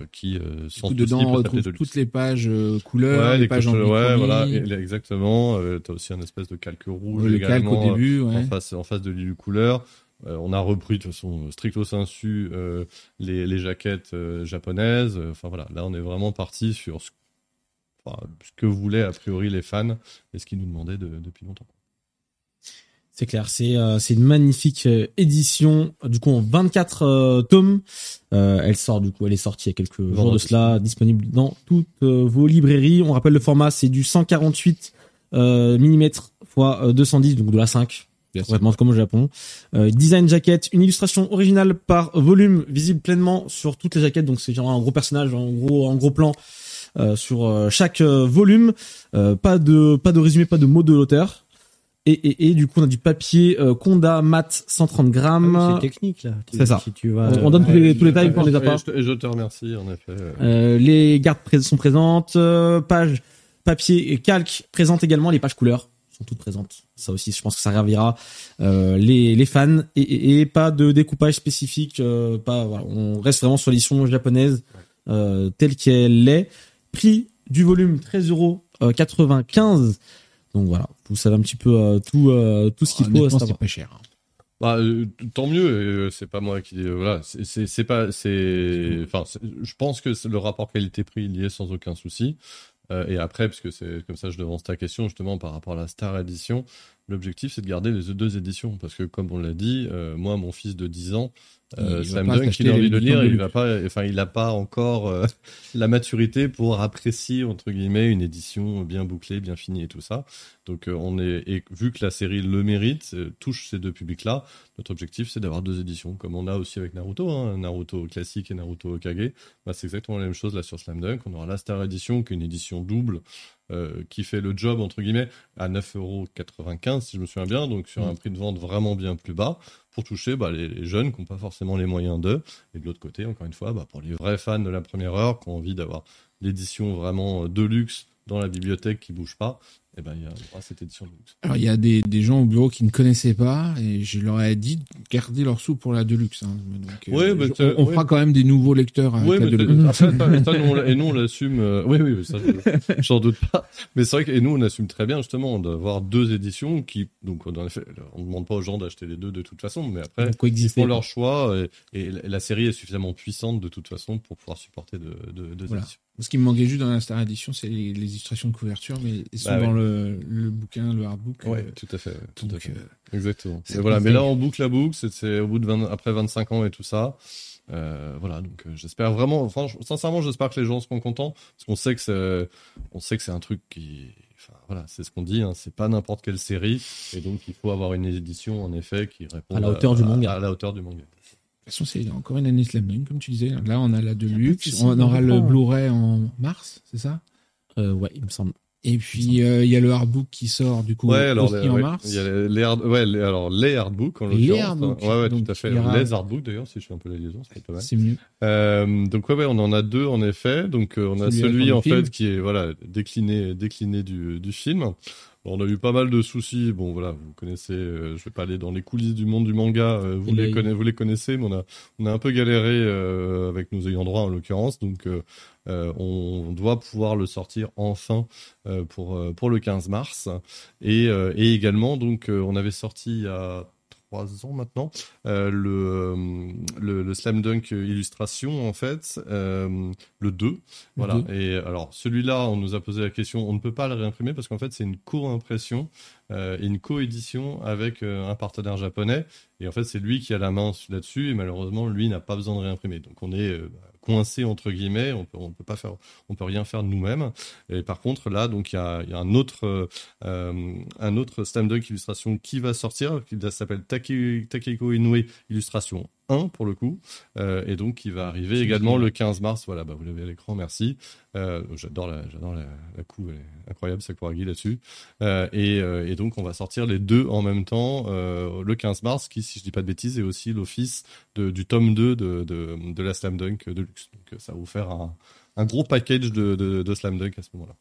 euh, qui euh, sans dedans on retrouve toutes les pages euh, couleurs, ouais, les, pages en ouais, voilà, exactement. Tu as aussi un espèce de calque rouge le également, calque au début, ouais. en face en face de l'île couleur. on a repris de toute façon stricto sensu les, les jaquettes japonaises. Enfin voilà, là on est vraiment parti sur ce, ce, que voulaient a priori les fans et ce qu'ils nous demandaient depuis longtemps. C'est clair, c'est euh, c'est une magnifique euh, édition du coup en 24 euh, tomes. elle sort du coup, elle est sortie il y a quelques jours de cela, disponible dans toutes vos librairies. On rappelle le format, c'est du 148 mm x 210 donc de la 5. Complètement comme au Japon. design jacket, une illustration originale par volume visible pleinement sur toutes les jaquettes. Donc c'est genre un gros personnage, en gros en gros plan sur chaque volume. pas de pas de résumé, pas de mots de l'auteur. Et, et, et, du coup, on a du papier euh, Conda Mat 130 grammes. Ah c'est technique là. C'est ça. on, donne tous les, tous les tailles pour les apports. Et je, te remercie en effet. Euh, les gardes sont présentes. Euh, pages papier et calque présentes également. Les pages couleurs sont toutes présentes. Ça aussi, je pense que ça ravira euh, les, les fans. Et, et, pas de découpage spécifique. Euh, pas. Voilà, on reste vraiment sur l'édition japonaise euh, telle qu'elle est. Prix du volume 13 euros 95 donc voilà, vous savez un petit peu euh, tout, euh, tout ce qu'il faut. C'est pas cher. Hein. Bah, euh, tant mieux. c'est pas moi qui. voilà, c'est pas. C'est. Enfin, je pense que le rapport qualité-prix il y est sans aucun souci. et après, puisque c'est comme ça, je devance ta question justement par rapport à la Star Edition. L'objectif, c'est de garder les deux éditions parce que, comme on l'a dit, moi, mon fils de 10 ans, euh, Sam Dunk, il a envie de lire, il va pas, enfin, il n'a pas encore euh, la maturité pour apprécier entre guillemets une édition bien bouclée, bien finie et tout ça. Donc, euh, on est, et vu que la série le mérite, touche ces deux publics-là, notre objectif c'est d'avoir deux éditions, comme on a aussi avec Naruto, hein, Naruto classique et Naruto Okage. Bah, c'est exactement la même chose là sur Slam Dunk. On aura la Star Edition, qui est une édition double. qui fait le job entre guillemets à 9,95€ si je me souviens bien, donc sur mm. un prix de vente vraiment bien plus bas pour toucher bah, les, jeunes qui n'ont pas forcément les moyens d'eux. Et de l'autre côté, encore une fois, bah, pour les vrais fans de la première heure qui ont envie d'avoir l'édition vraiment de luxe dans la bibliothèque qui bouge pas, eh ben, il y a cette édition. Alors, il y a des, des, gens au bureau qui ne connaissaient pas, et je leur ai dit de garder leurs sous pour la Deluxe. Hein. Donc, euh, oui, on, fera quand même des nouveaux lecteurs avec la Deluxe. et nous, on l'assume. Euh, oui, oui, ça, j'en doute pas. Mais c'est vrai que et nous, on assume très bien justement d'avoir deux éditions qui, donc, en effet, on ne demande pas aux gens d'acheter les deux de toute façon, mais après, ils font leur choix, et, et, la série est suffisamment puissante de toute façon pour pouvoir supporter deux de, de, éditions. Ce qui me manquait juste dans la Star Edition, c'est les, illustrations de couverture, mais ils sont bah dans le, le, bouquin, le hardbook. Oui, euh, tout à fait. Tout à fait. Euh, Exactement. voilà. Mais là, on boucle la boucle, c'est au bout de 20, après 25 ans et tout ça. Euh, voilà, donc j'espère vraiment, sincèrement, j'espère que les gens seront contents, parce qu'on sait que c'est, on sait que c'est un truc qui, enfin voilà, c'est ce qu'on dit, hein, c'est pas n'importe quelle série, et donc il faut avoir une édition en effet qui répond à la hauteur du manga. À, la hauteur du manga. De toute façon, c'est encore une année Slam Dunk, comme tu disais. Là, on a la Deluxe. On aura le Blu-ray en mars, c'est ça? Euh, Ouais, il me semble. Et puis euh, il y a le hardbook qui sort du coup ouais, alors, aussi en mars. Il y a les, hard... ouais, les, alors les hardbooks en Les hardbooks. Ouais, ouais, tout à fait. Les hardbooks d'ailleurs, si je fais un peu la liaison, c'est pas mal. C'est mieux. Euh, donc ouais, ouais, on en a deux en effet. Donc euh, on a celui en fait qui est voilà décliné, décliné du, du film on a eu pas mal de soucis. Bon, voilà, vous connaissez. Euh, je vais pas aller dans les coulisses du monde du manga. Euh, vous les, connaissez, vous les connaissez, mais on a on a un peu galéré euh, avec nos ayants droit en l'occurrence. Donc, on doit pouvoir le sortir enfin pour pour le 15 mars. Et et également, donc, on avait sorti il y a ans maintenant, euh, le, le, le, Slam Dunk illustration, en fait, euh, le 2. Voilà. Et alors, celui-là, on nous a posé la question, on ne peut pas le réimprimer parce qu'en fait, c'est une co-impression euh, et une co-édition avec un partenaire japonais. Et en fait, c'est lui qui a la main là-dessus et malheureusement, lui n'a pas besoin de réimprimer. Donc, on est coincé entre guillemets, on peut, peut pas faire, on peut rien faire nous-mêmes. Et par contre là, donc il y a, un autre, euh, un autre Slam illustration qui va sortir, qui s'appelle Takeko Inoue illustration 1 pour le coup, euh, et donc qui va arriver également le 15 mars. Voilà, bah, vous l'avez à l'écran, merci. Euh, j'adore la, j'adore la, la coup, elle est incroyable Sakuragi là-dessus. Euh, et, et, donc on va sortir les deux en même temps le 15 mars, qui, si je dis pas de bêtises, est aussi l'office du tome 2 de, de, de, la Slam Dunk de luxe. Donc ça va vous faire un, un gros package de, de, de Slam Dunk à ce moment-là.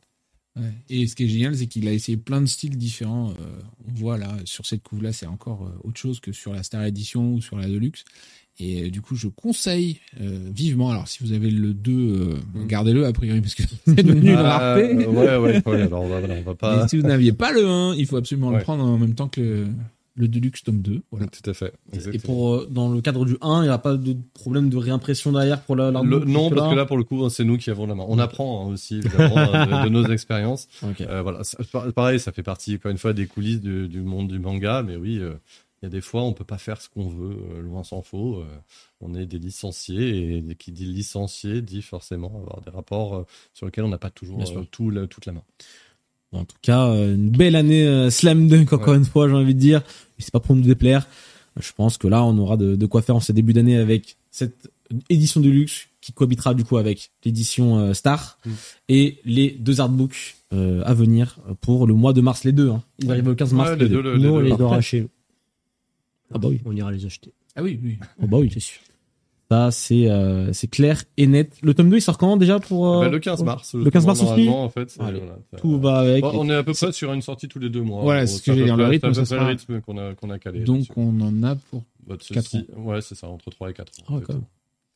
Ouais. Et ce qui est génial, c'est qu'il a essayé plein de styles différents. Euh, on voit là, sur cette couve-là, c'est encore euh, autre chose que sur la Star Edition ou sur la Deluxe. Et euh, du coup, je conseille vivement. Alors, si vous avez le 2, mm. gardez-le a priori parce que c'est devenu une ah, ouais, ouais, ouais. Alors, on va, on va pas. Et si vous n'aviez pas le 1, il faut absolument le prendre en même temps que le, le Deluxe tome 2. Voilà. Tout à fait. Et pour euh, dans le cadre du 1, il n'y a pas de problème de réimpression derrière pour la Non, parce que là, pour le coup, c'est nous qui avons la main. On apprend hein, aussi de, nos expériences. Euh, voilà, pareil, ça fait partie encore une fois des coulisses du, monde du manga, mais oui. Euh, il y a des fois, on peut pas faire ce qu'on veut, loin s'en faut. on est des licenciés et qui dit licencié dit forcément avoir des rapports sur lesquels on n'a pas toujours tout, toute la main. En tout cas, euh, une belle année euh, slam dunk encore une fois, j'ai envie de dire. C'est pas pour nous déplaire. Je pense que là, on aura de, quoi faire en ce début d'année avec cette édition de luxe qui cohabitera du coup avec l'édition euh, Star mm. et les deux artbooks à venir pour le mois de mars, les deux. Hein. Ils arrivent le 15 mars. les deux. Nous, on les aura chez Ah bah oui, on ira les acheter. Ah oui, oui. Ah bah oui, c'est sûr. Ça, c'est euh, c'est clair et net. Le tome 2, il sort quand déjà pour euh, bah, Le 15 mars. Le 15 mars aussi en fait. tout va avec. on est à peu près sur une sortie tous les deux mois. Voilà, c'est ce que j'ai dire. Le rythme, ça sera... le rythme qu'on a, qu'on a calé. Donc, on en a pour 4 ans. Ouais, c'est ça, entre 3 et 4 ans. Ah,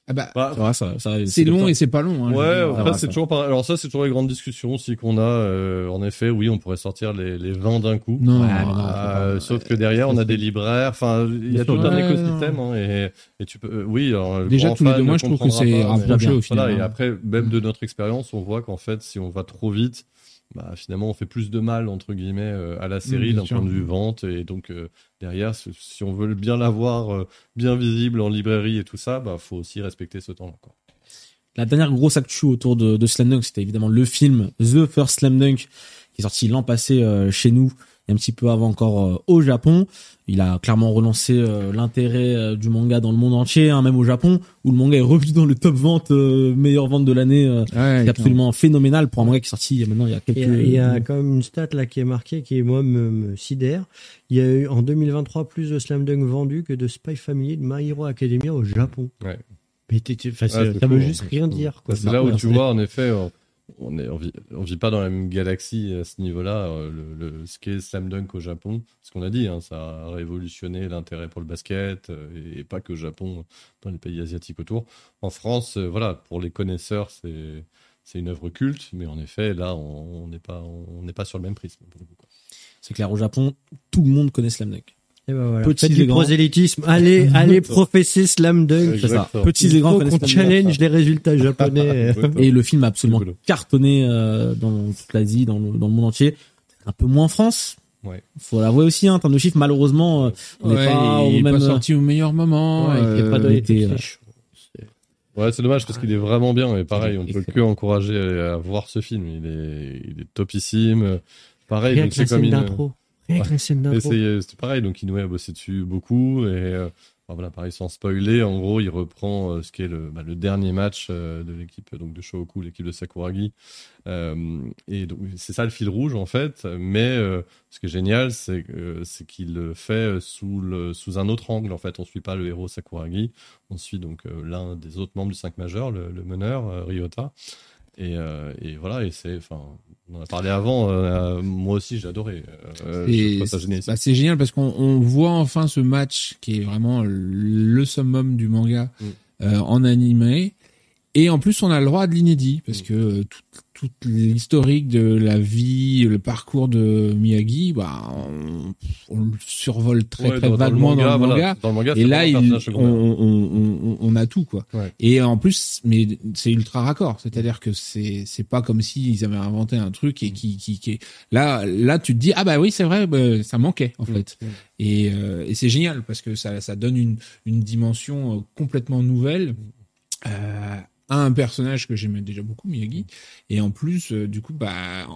ah bah, bah ça, ça, c'est long et c'est pas long. Hein, ouais, après c'est toujours par... alors ça c'est toujours les grandes discussions aussi qu'on a. Euh, en effet, oui, on pourrait sortir les, les 20 d'un coup. Non, euh, sauf que derrière on a des libraires. Enfin, il y a tout un écosystème hein, et, et tu peux. Euh, oui, alors, déjà tous les deux mois, je trouve que c'est rapproché au final. Voilà, et hein. après, même de notre expérience, on voit qu'en fait, si on va trop vite, bah, finalement on fait plus de mal entre guillemets euh, à la série d'un point de vue vente. Et donc euh, derrière si on veut bien l'avoir euh, bien visible en librairie et tout ça bah faut aussi respecter ce temps-là La dernière grosse actu autour de, de Slam Dunk c'était évidemment le film The First Slam Dunk qui est sorti l'an passé chez nous un petit peu avant encore euh, au Japon. Il a clairement relancé euh, l'intérêt euh, du manga dans le monde entier, hein, même au Japon, où le manga est revenu dans le top vente, meilleure vente de l'année. c'est absolument phénoménal pour un manga qui est sorti il y a maintenant il y a quelques... Il y a, quand même une stat là qui est marquée, qui moi me, me sidère. Il y a eu en 2023 plus de Slam Dunk vendus que de Spy Family de My Hero Academia au Japon. Ouais. Mais ça veut juste rien dire. C'est là où tu vois en effet on est on vit, pas dans la même galaxie à ce niveau-là. Euh, le, ce qu'est slam dunk au Japon, ce qu'on a dit, hein, ça a révolutionné l'intérêt pour le basket euh, et, pas que au Japon, dans les pays asiatiques autour. En France, euh, voilà, pour les connaisseurs, c'est c'est une œuvre culte, mais en effet, là, on n'est pas on pas sur le même prisme. C'est clair, au Japon, tout le monde connaît slam dunk. Et ben voilà. Petit du prosélytisme. Allez, allez, professer slam dunk. C'est ça. Petits et grands qu'on challenge les résultats japonais. et le film a absolument cartonné euh, dans toute l'Asie, dans le, dans le monde entier. Un peu moins en France. Ouais. Faut l'avouer aussi, hein, en termes de chiffres, malheureusement, euh, on n'est pas au même. Pas sorti au meilleur moment. Ouais, il a pas donné euh, Ouais, c'est dommage parce qu'il est vraiment bien. Et pareil, on ne peut que encourager à voir ce film. Il est, il est topissime. Pareil, c'est comme une. C'est pareil, donc Inoue a bossé dessus beaucoup et euh, voilà, pareil sans spoiler, en gros, il reprend euh, ce qui est le, bah, le dernier match euh, de l'équipe donc de Shohoku, l'équipe de Sakuragi, et donc c'est ça le fil rouge en fait. Mais ce qui est génial, c'est c'est qu'il le fait sous le sous un autre angle en fait. On suit pas le héros Sakuragi, on suit donc l'un des autres membres du 5 majeur, le, le meneur Ryota. Et, et, voilà, et c'est, enfin, on en a parlé avant. Euh, moi aussi, j'ai adoré. Euh, bah, c'est génial parce qu'on voit enfin ce match qui est vraiment le summum du manga mm. euh, en animé. Et en plus, on a le droit de l'inédit parce mm. que tout, toute l'historique de la vie, le parcours de Miyagi, bah, on, le survole très très vaguement dans, le manga. et là, on, a tout quoi. Et en plus, mais c'est ultra raccord, c'est-à-dire que c'est c'est pas comme s'ils avaient inventé un truc et qui qui, qui là là tu te dis ah bah oui c'est vrai bah, ça manquait en mm, fait. Mm. Et, euh, et c'est génial parce que ça ça donne une une dimension euh, complètement nouvelle. Euh, un personnage que j'aimais déjà beaucoup, Miyagi, et en plus, euh, du coup, bah,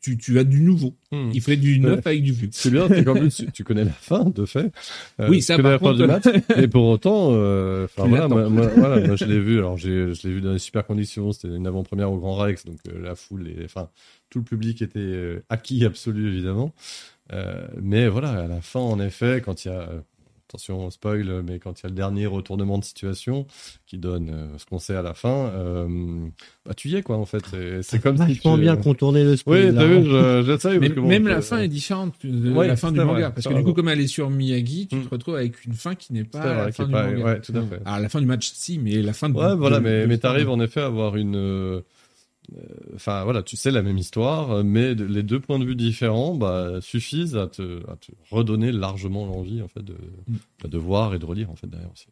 tu, tu as du nouveau. Hmm. Il fait du neuf avec du vieux. C'est bien, c'est tu, connais la fin, de fait. Euh, oui, ça, par contre... du match. et pour autant, euh, voilà, moi, voilà, moi, je l'ai vu, alors j'ai, je l'ai vu dans des super conditions, c'était une avant-première au Grand Rex, donc la foule et, enfin, tout le public était acquis absolu, évidemment. mais voilà, à la fin, en effet, quand il y a attention spoil, mais quand il y a le dernier retournement de situation qui donne euh, ce qu'on sait à la fin, euh, bah tu y es quoi en fait. C'est comme si tu... bien contourner le spoil. Oui, t'as vu, je, même la fin est différente de la fin du manga, parce que du coup comme elle est sur Miyagi, tu te mm. retrouves avec une fin qui n'est pas la fin du manga. Ouais, tout à fait. Alors la fin du match si, mais la fin de. Ouais, voilà, mais mais t'arrives en effet à avoir une enfin voilà, tu sais la même histoire, mais les deux points de vue différents bah, suffisent à te, à te redonner largement l'envie en fait de, mm. de voir et de relire en fait derrière aussi.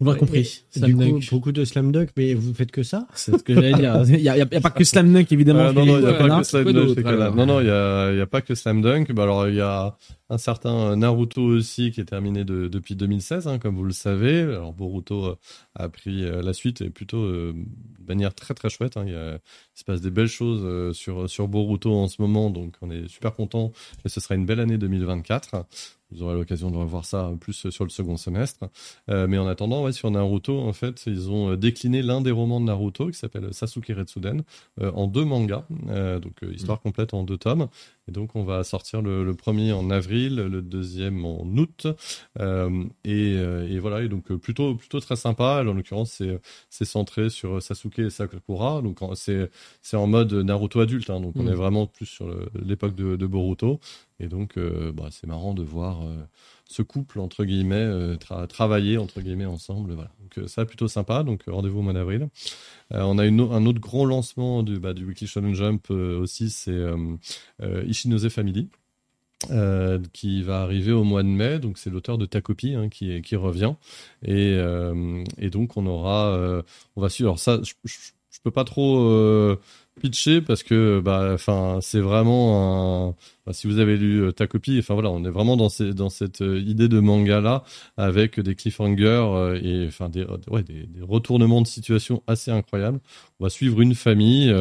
Vous m'avez compris. du coup, beaucoup de slam dunk, mais vous faites que ça C'est ce que j'allais dire. Il n'y a, a, pas que slam dunk évidemment. non, non, il n'y a pas que slam dunk. Non, non, il y a, pas que slam dunk. Bah alors il y a un certain Naruto aussi qui est terminé de, depuis 2016, hein, comme vous le savez. Alors Boruto euh, a pris euh, la suite et plutôt euh, de manière très très chouette. Hein. Il, y a, il, se passe des belles choses sur sur Boruto en ce moment, donc on est super content. Et ce sera une belle année 2024. Vous aurez l'occasion de revoir ça plus sur le second semestre. Euh, mais en attendant, ouais, sur Naruto, en fait, ils ont euh, décliné l'un des romans de Naruto qui s'appelle Sasuke Retsuden euh, en deux mangas, euh, donc histoire complète en deux tomes. Et donc on va sortir le, le premier en avril, le deuxième en août. Et, et, voilà, et donc plutôt plutôt très sympa. En l'occurrence, c'est centré sur Sasuke et Sakura. Donc c'est c'est en mode Naruto adulte. Hein, donc on mm. est vraiment plus sur l'époque de, de Boruto. Et donc, euh, bah, c'est marrant de voir euh, ce couple, entre guillemets, euh, travailler, entre guillemets, ensemble. Voilà. Donc, ça, plutôt sympa. Donc, rendez-vous au mois d'avril. on a une, un autre gros lancement du, bah, du Weekly Shonen Jump aussi, c'est Ishinose Family. qui va arriver au mois de mai, donc c'est l'auteur de Takopi hein, qui, revient, et, et donc on aura, on va suivre. Alors ça, je, je, peux pas trop pitcher parce que bah enfin c'est vraiment un bah, si vous avez lu euh, ta copie enfin voilà on est vraiment dans cette euh, idée de manga là avec des cliffhangers euh, et enfin des, des, retournements de situation assez incroyables. On va suivre une famille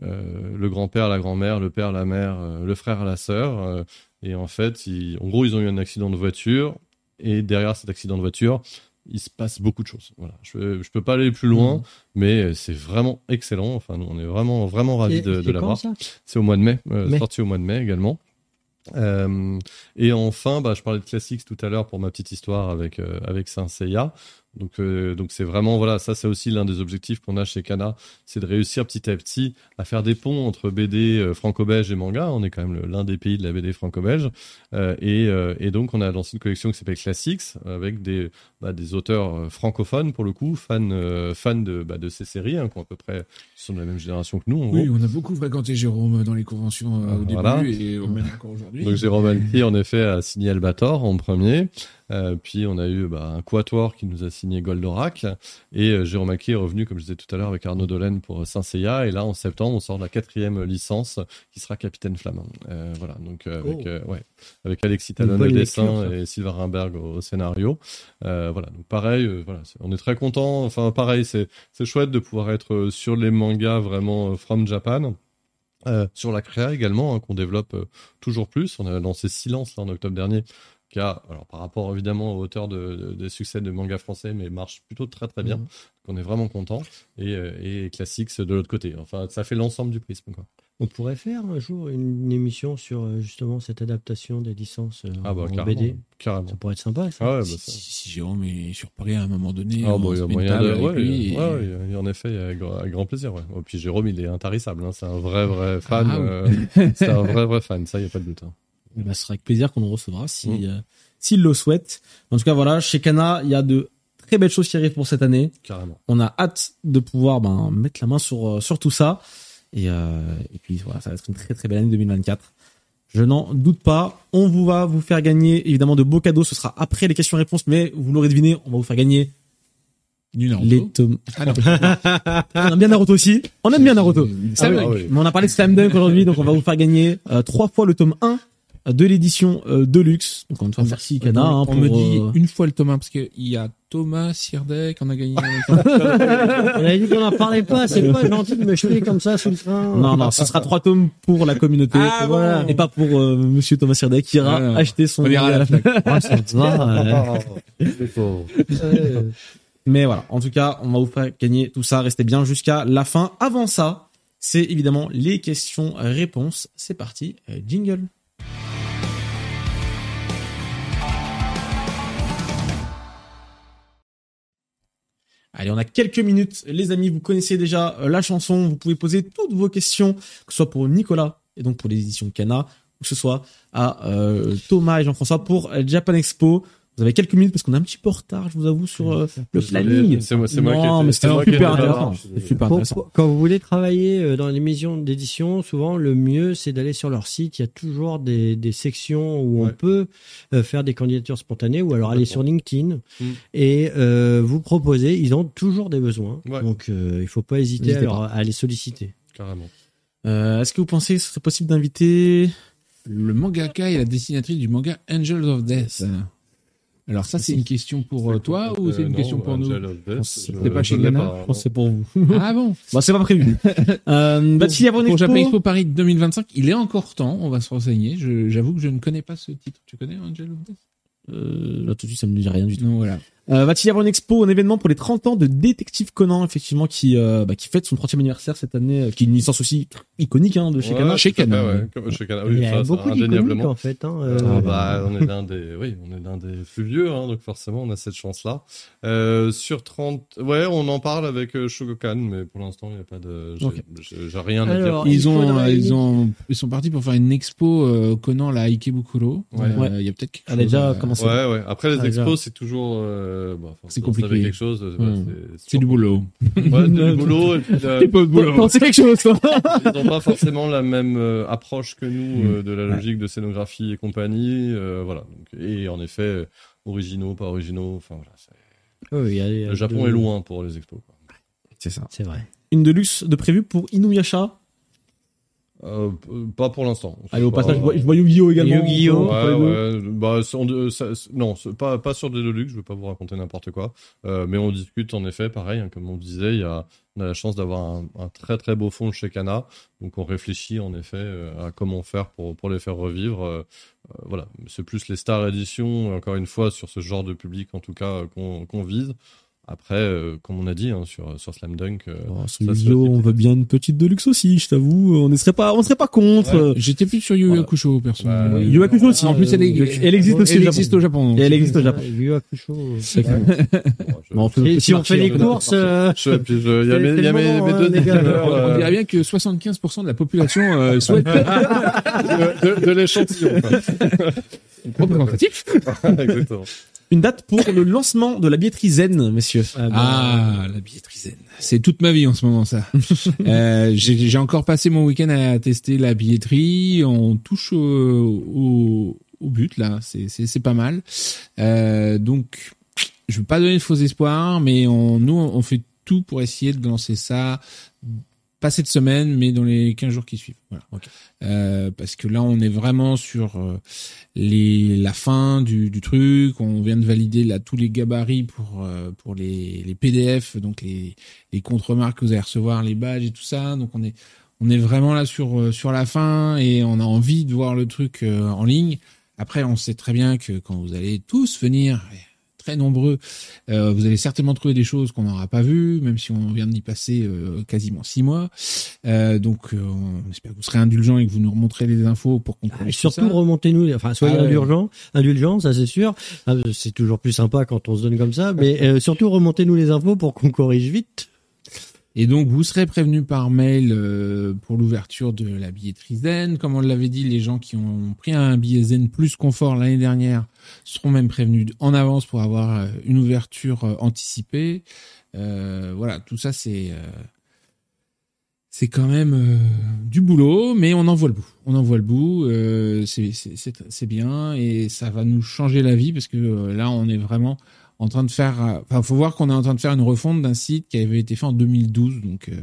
le grand-père la grand-mère le père la mère le frère la sœur et en fait en gros ils ont eu un accident de voiture et derrière cet accident de voiture il se passe beaucoup de choses. Voilà. Je, je peux pas aller plus loin, mmh. mais c'est vraiment excellent. Enfin, nous, on est vraiment, vraiment ravis de, de l'avoir. C'est au mois de mai, euh, sorti au mois de mai également. Euh, et enfin, bah, je parlais de classiques tout à l'heure pour ma petite histoire avec euh, avec Saint Seiya. Donc, euh, donc c'est vraiment voilà, ça c'est aussi l'un des objectifs qu'on a chez Kana, c'est de réussir petit à petit à faire des ponts entre BD euh, franco-belge et manga. On est quand même l'un des pays de la BD franco-belge, euh, et, euh, et donc on a lancé une collection qui s'appelle Classics avec des bah, des auteurs francophones pour le coup, fans fans de bah, de ces séries, hein, qui ont à peu près qui sont de la même génération que nous. oui, on a beaucoup fréquenté Jérôme dans les conventions au début et même encore aujourd'hui. Donc Jérôme Alki en effet a signé Albator en premier. Euh, puis on a eu bah, un quatuor qui nous a signé Goldorak et euh, Jérôme Aki est revenu, comme je disais tout à l'heure, avec Arnaud Dolène pour Saint Seiya. Et là, en septembre, on sort la quatrième licence qui sera Capitaine Flamand. Euh, voilà, donc euh, avec, oh. ouais, avec Alexis Talon au dessin et Sylvain Rimberg au, scénario. voilà, donc pareil, voilà, on est très content. Enfin, pareil, c'est chouette de pouvoir être sur les mangas vraiment from Japan. Euh, sur la créa également, hein, qu'on développe toujours plus. On a lancé Silence là, en octobre dernier, qui a, alors par rapport évidemment aux auteurs de, de, succès de manga français, mais marche plutôt très très bien. Mhm. On est vraiment content. Et, euh, et Classics de l'autre côté. Enfin, ça fait l'ensemble du prisme. Quoi. On pourrait faire un jour une, émission sur euh, justement cette adaptation des licences euh, ah bah, en BD. Carrément. Ça pourrait être sympa. Ça. Ah ouais, bah, si, si, Jérôme est sur Paris à un moment donné, ah, bon, il y a moyen de... ouais, ouais, en effet, avec grand plaisir. Ouais. Et puis Jérôme, il est intarissable. Hein. C'est un vrai vrai fan. Ah, c'est un vrai vrai fan. Ça, il y a pas de doute. Hein. Bah, ce sera avec plaisir qu'on le recevra si, mm. euh, s'il le souhaite. En tout cas, voilà, chez Kana, il y a de très belles choses qui arrivent pour cette année. Carrément. On a hâte de pouvoir ben, mettre la main sur, euh, sur tout ça. Et, euh, et puis voilà, ça va être une très très belle année 2024. Je n'en doute pas. On vous va vous faire gagner évidemment de beaux cadeaux. Ce sera après les questions-réponses, mais vous l'aurez deviné, on va vous faire gagner les tomes. Ah on aime bien Naruto aussi. On aime bien Naruto. Ah Mais on a parlé de Slam Dunk aujourd'hui, donc on va vous faire gagner euh, trois fois le tome 1 de l'édition euh, Deluxe. Donc on merci Kana. Hein, on me dit euh, une fois le tome 1 parce qu'il y a Thomas Sirdek, on a gagné. on a dit qu'on n'en parlait pas, c'est pas gentil de me jeter comme ça sous le train. Non, non, ce sera trois tomes pour la communauté. Ah, voilà. Et pas pour euh, monsieur Thomas Sirdek qui ira acheter son. On à la FNAC. Mais voilà, en tout cas, on va vous faire gagner tout ça. Restez bien jusqu'à la fin. Avant ça, c'est évidemment les questions-réponses. C'est parti, jingle. Allez, on a quelques minutes. Les amis, vous connaissez déjà euh, la chanson. Vous pouvez poser toutes vos questions, que ce soit pour Nicolas et donc pour les éditions Cana, ou que ce soit à euh, Thomas et Jean-François pour Japan Expo. Vous avez quelques minutes parce qu'on est un petit peu en retard, je vous avoue, sur euh, le planning. C'est moi, c'est moi non, mais c'était super intéressant. Super intéressant. quand vous voulez travailler euh, dans les missions d'édition, souvent le mieux c'est d'aller sur leur site. Il y a toujours des, des sections où on peut euh, faire des candidatures spontanées ou alors aller sur LinkedIn mm. et euh, vous proposer. Ils ont toujours des besoins, donc il faut pas hésiter à, à, les solliciter. Carrément. Est-ce que vous pensez que ce serait possible d'inviter le mangaka et la dessinatrice du manga Angels of Death alors ça, c'est une question pour euh, toi ou c'est une question pour nous? C'est pas chez Ghana Je pense c'est pour vous. Ah bon? Bah c'est pas prévu. euh, bah, pour, pour Japan Expo Paris 2025, il est encore temps, on va se renseigner. J'avoue que je ne connais pas ce titre. Tu connais Angel of Death euh, Là tout de suite, ça me dit rien du tout. Non, voilà. Euh, va-t-il y avoir une expo, un événement pour les 30 ans de Détective Conan, effectivement, qui euh, bah, qui fête son 30e anniversaire cette année, euh, qui est une licence aussi iconique hein, de chez ouais, Chez Kana. Ouais, chez Kana. Oui, Il y a beaucoup d'iconiques en fait. Hein, euh... ah, bah, on est l'un des, oui, on est l'un des plus vieux, hein, donc forcément on a cette chance-là. Euh, sur 30, ouais, on en parle avec Shogokan, mais pour l'instant il n'y a pas de, j'ai okay. rien à dire. Ils ont, ils ont, ils sont partis pour faire une expo euh, Conan la Ikebukuro. Ouais. Il y a peut-être. Elle a déjà commencé. Ouais, ouais. Après les expos, c'est toujours, bah, c'est compliqué quelque chose. C'est du boulot. Ouais, du boulot. Et puis, boulot. C'est quelque chose. Ils n'ont pas forcément la même euh, approche que nous euh, de la logique de scénographie et compagnie. Euh, voilà. Donc, et en effet, originaux, pas originaux. Enfin voilà. y a, y a le Japon est loin pour les expos. C'est ça. C'est vrai. Une de luxe de prévu pour Inuyasha euh, pas pour l'instant. Allez, au passage, je vois, Yu-Gi-Oh également. Yu-Gi-Oh. Ouais, ouais. Bah, non, pas, pas sur des Deluxe, je veux pas vous raconter n'importe quoi. Euh, mais on discute en effet, pareil, hein, comme on disait, il y a, on a la chance d'avoir un, un, très très beau fond chez Kana. Donc on réfléchit en effet euh, à comment faire pour, pour les faire revivre. Euh, euh, voilà, c'est plus les Star Edition, encore une fois, sur ce genre de public en tout cas qu'on qu'on vise. Après, euh, comme on a dit hein, sur sur Slam Dunk, euh, oh, sur on veut bien une petite deluxe aussi. Je t'avoue, on ne serait pas, on serait pas contre. J'étais plus sur Yu Hakusho personnellement. Bah, Yu Hakusho aussi. En plus, elle, elle existe aussi. Elle existe au Japon. Elle existe au Japon. Yu Hakusho. si on fait les courses, euh, il y a mes, y a mes, mes deux On dirait bien que 75% de la population souhaite de, de l'échantillon. Représentatif. Exactement une date pour le lancement de la billetterie Zen, messieurs. Ah, bah, ah la billetterie Zen. C'est toute ma vie en ce moment, ça. euh, J'ai encore passé mon week-end à tester la billetterie. On touche au, au, au but, là. C'est pas mal. Euh, donc, je veux pas donner de faux espoirs, mais on, nous, on fait tout pour essayer de lancer ça pas cette semaine, mais dans les 15 jours qui suivent. Voilà. Euh, parce que là, on est vraiment sur euh, les, la fin du, du, truc. On vient de valider là tous les gabarits pour euh, pour les, les PDF, donc les, les contre-marques que vous allez recevoir, les badges et tout ça. Donc on est on est vraiment là sur euh, sur la fin et on a envie de voir le truc en ligne. Après, on sait très bien que quand vous allez tous venir, très nombreux. Euh, vous allez certainement trouver des choses qu'on n'aura pas vues, même si on vient d'y passer euh, quasiment six mois. Euh, donc, on espère que vous serez indulgents et que vous nous remonterez les infos pour qu'on ah, Surtout, remontez-nous, enfin, soyez ah, indulgents, indulgents, ça c'est sûr. Ah, c'est toujours plus sympa quand on se donne comme ça, mais surtout remontez-nous les infos pour qu'on corrige vite. Et donc, vous serez prévenu par mail euh, pour l'ouverture de la billetterie Zen. Comme on l'avait dit, les gens qui ont pris un billet Zen plus confort l'année dernière seront même prévenus en avance pour avoir euh, une ouverture euh, anticipée. voilà, tout ça, c'est c'est quand même du boulot, mais on en voit le bout. On en voit le bout. c'est bien et ça va nous changer la vie parce que là, on est vraiment en train de faire. Euh, enfin, faut voir qu'on est en train de faire une refonte d'un site qui avait été fait en 2012. Donc, euh,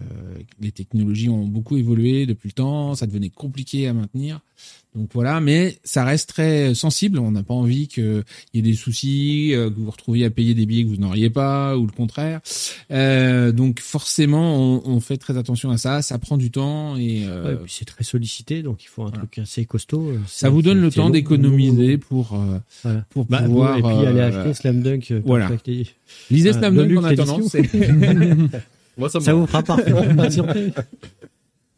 les technologies ont beaucoup évolué depuis le temps. Ça devenait compliqué à maintenir. Donc voilà, mais ça reste très sensible. On n'a pas envie qu'il y ait des soucis, euh, que vous vous retrouviez à payer des billets que vous n'auriez pas, ou le contraire. Euh, donc forcément, on, on, fait très attention à ça. Ça prend du temps et, euh, ouais, c'est très sollicité, donc il faut un truc assez costaud. Ça vous donne le temps d'économiser pour voilà. pour bah, pouvoir et puis aller acheter Slam Dunk. Voilà. Lisez Slam Dunk en attendant. Moi, ça, ça vous fera parfaitement.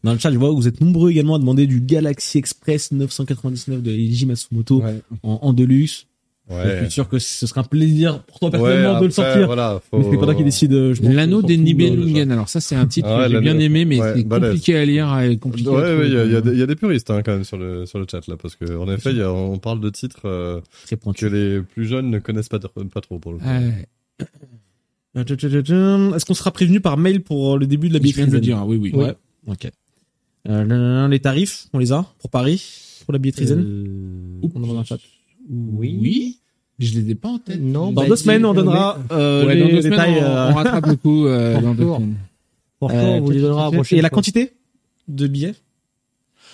Dans le chat, je vois que vous êtes nombreux également à demander du Galaxy Express 999 de Eiji Matsumoto en, en, deluxe. Je suis sûr que ce sera un plaisir pour toi personnellement de le sortir. Voilà, faut... Mais c'est pas toi qui décide. L'anneau des Nibelungen. Alors ça, c'est un titre ah que j'ai bien aimé, mais c'est compliqué à lire, et compliqué. Ouais, ouais, il y, a des puristes hein, quand même sur le sur le chat là, parce que en effet, on parle de titres euh, que les plus jeunes ne connaissent pas pas trop pour le coup. Est-ce qu'on sera prévenu par mail pour le début de la Je viens de le dire, oui, oui. Ouais. Ok. Euh, les tarifs, on les a pour Paris, pour la billetterie zen euh... On en dans le chat. Oui. Oui. Je les ai pas en tête. Non. Dans bah, deux semaines, on donnera euh, ouais, les, dans deux détails. On, on, rattrape le coup euh, dans deux semaines. On vous les donnera Et la quantité de billets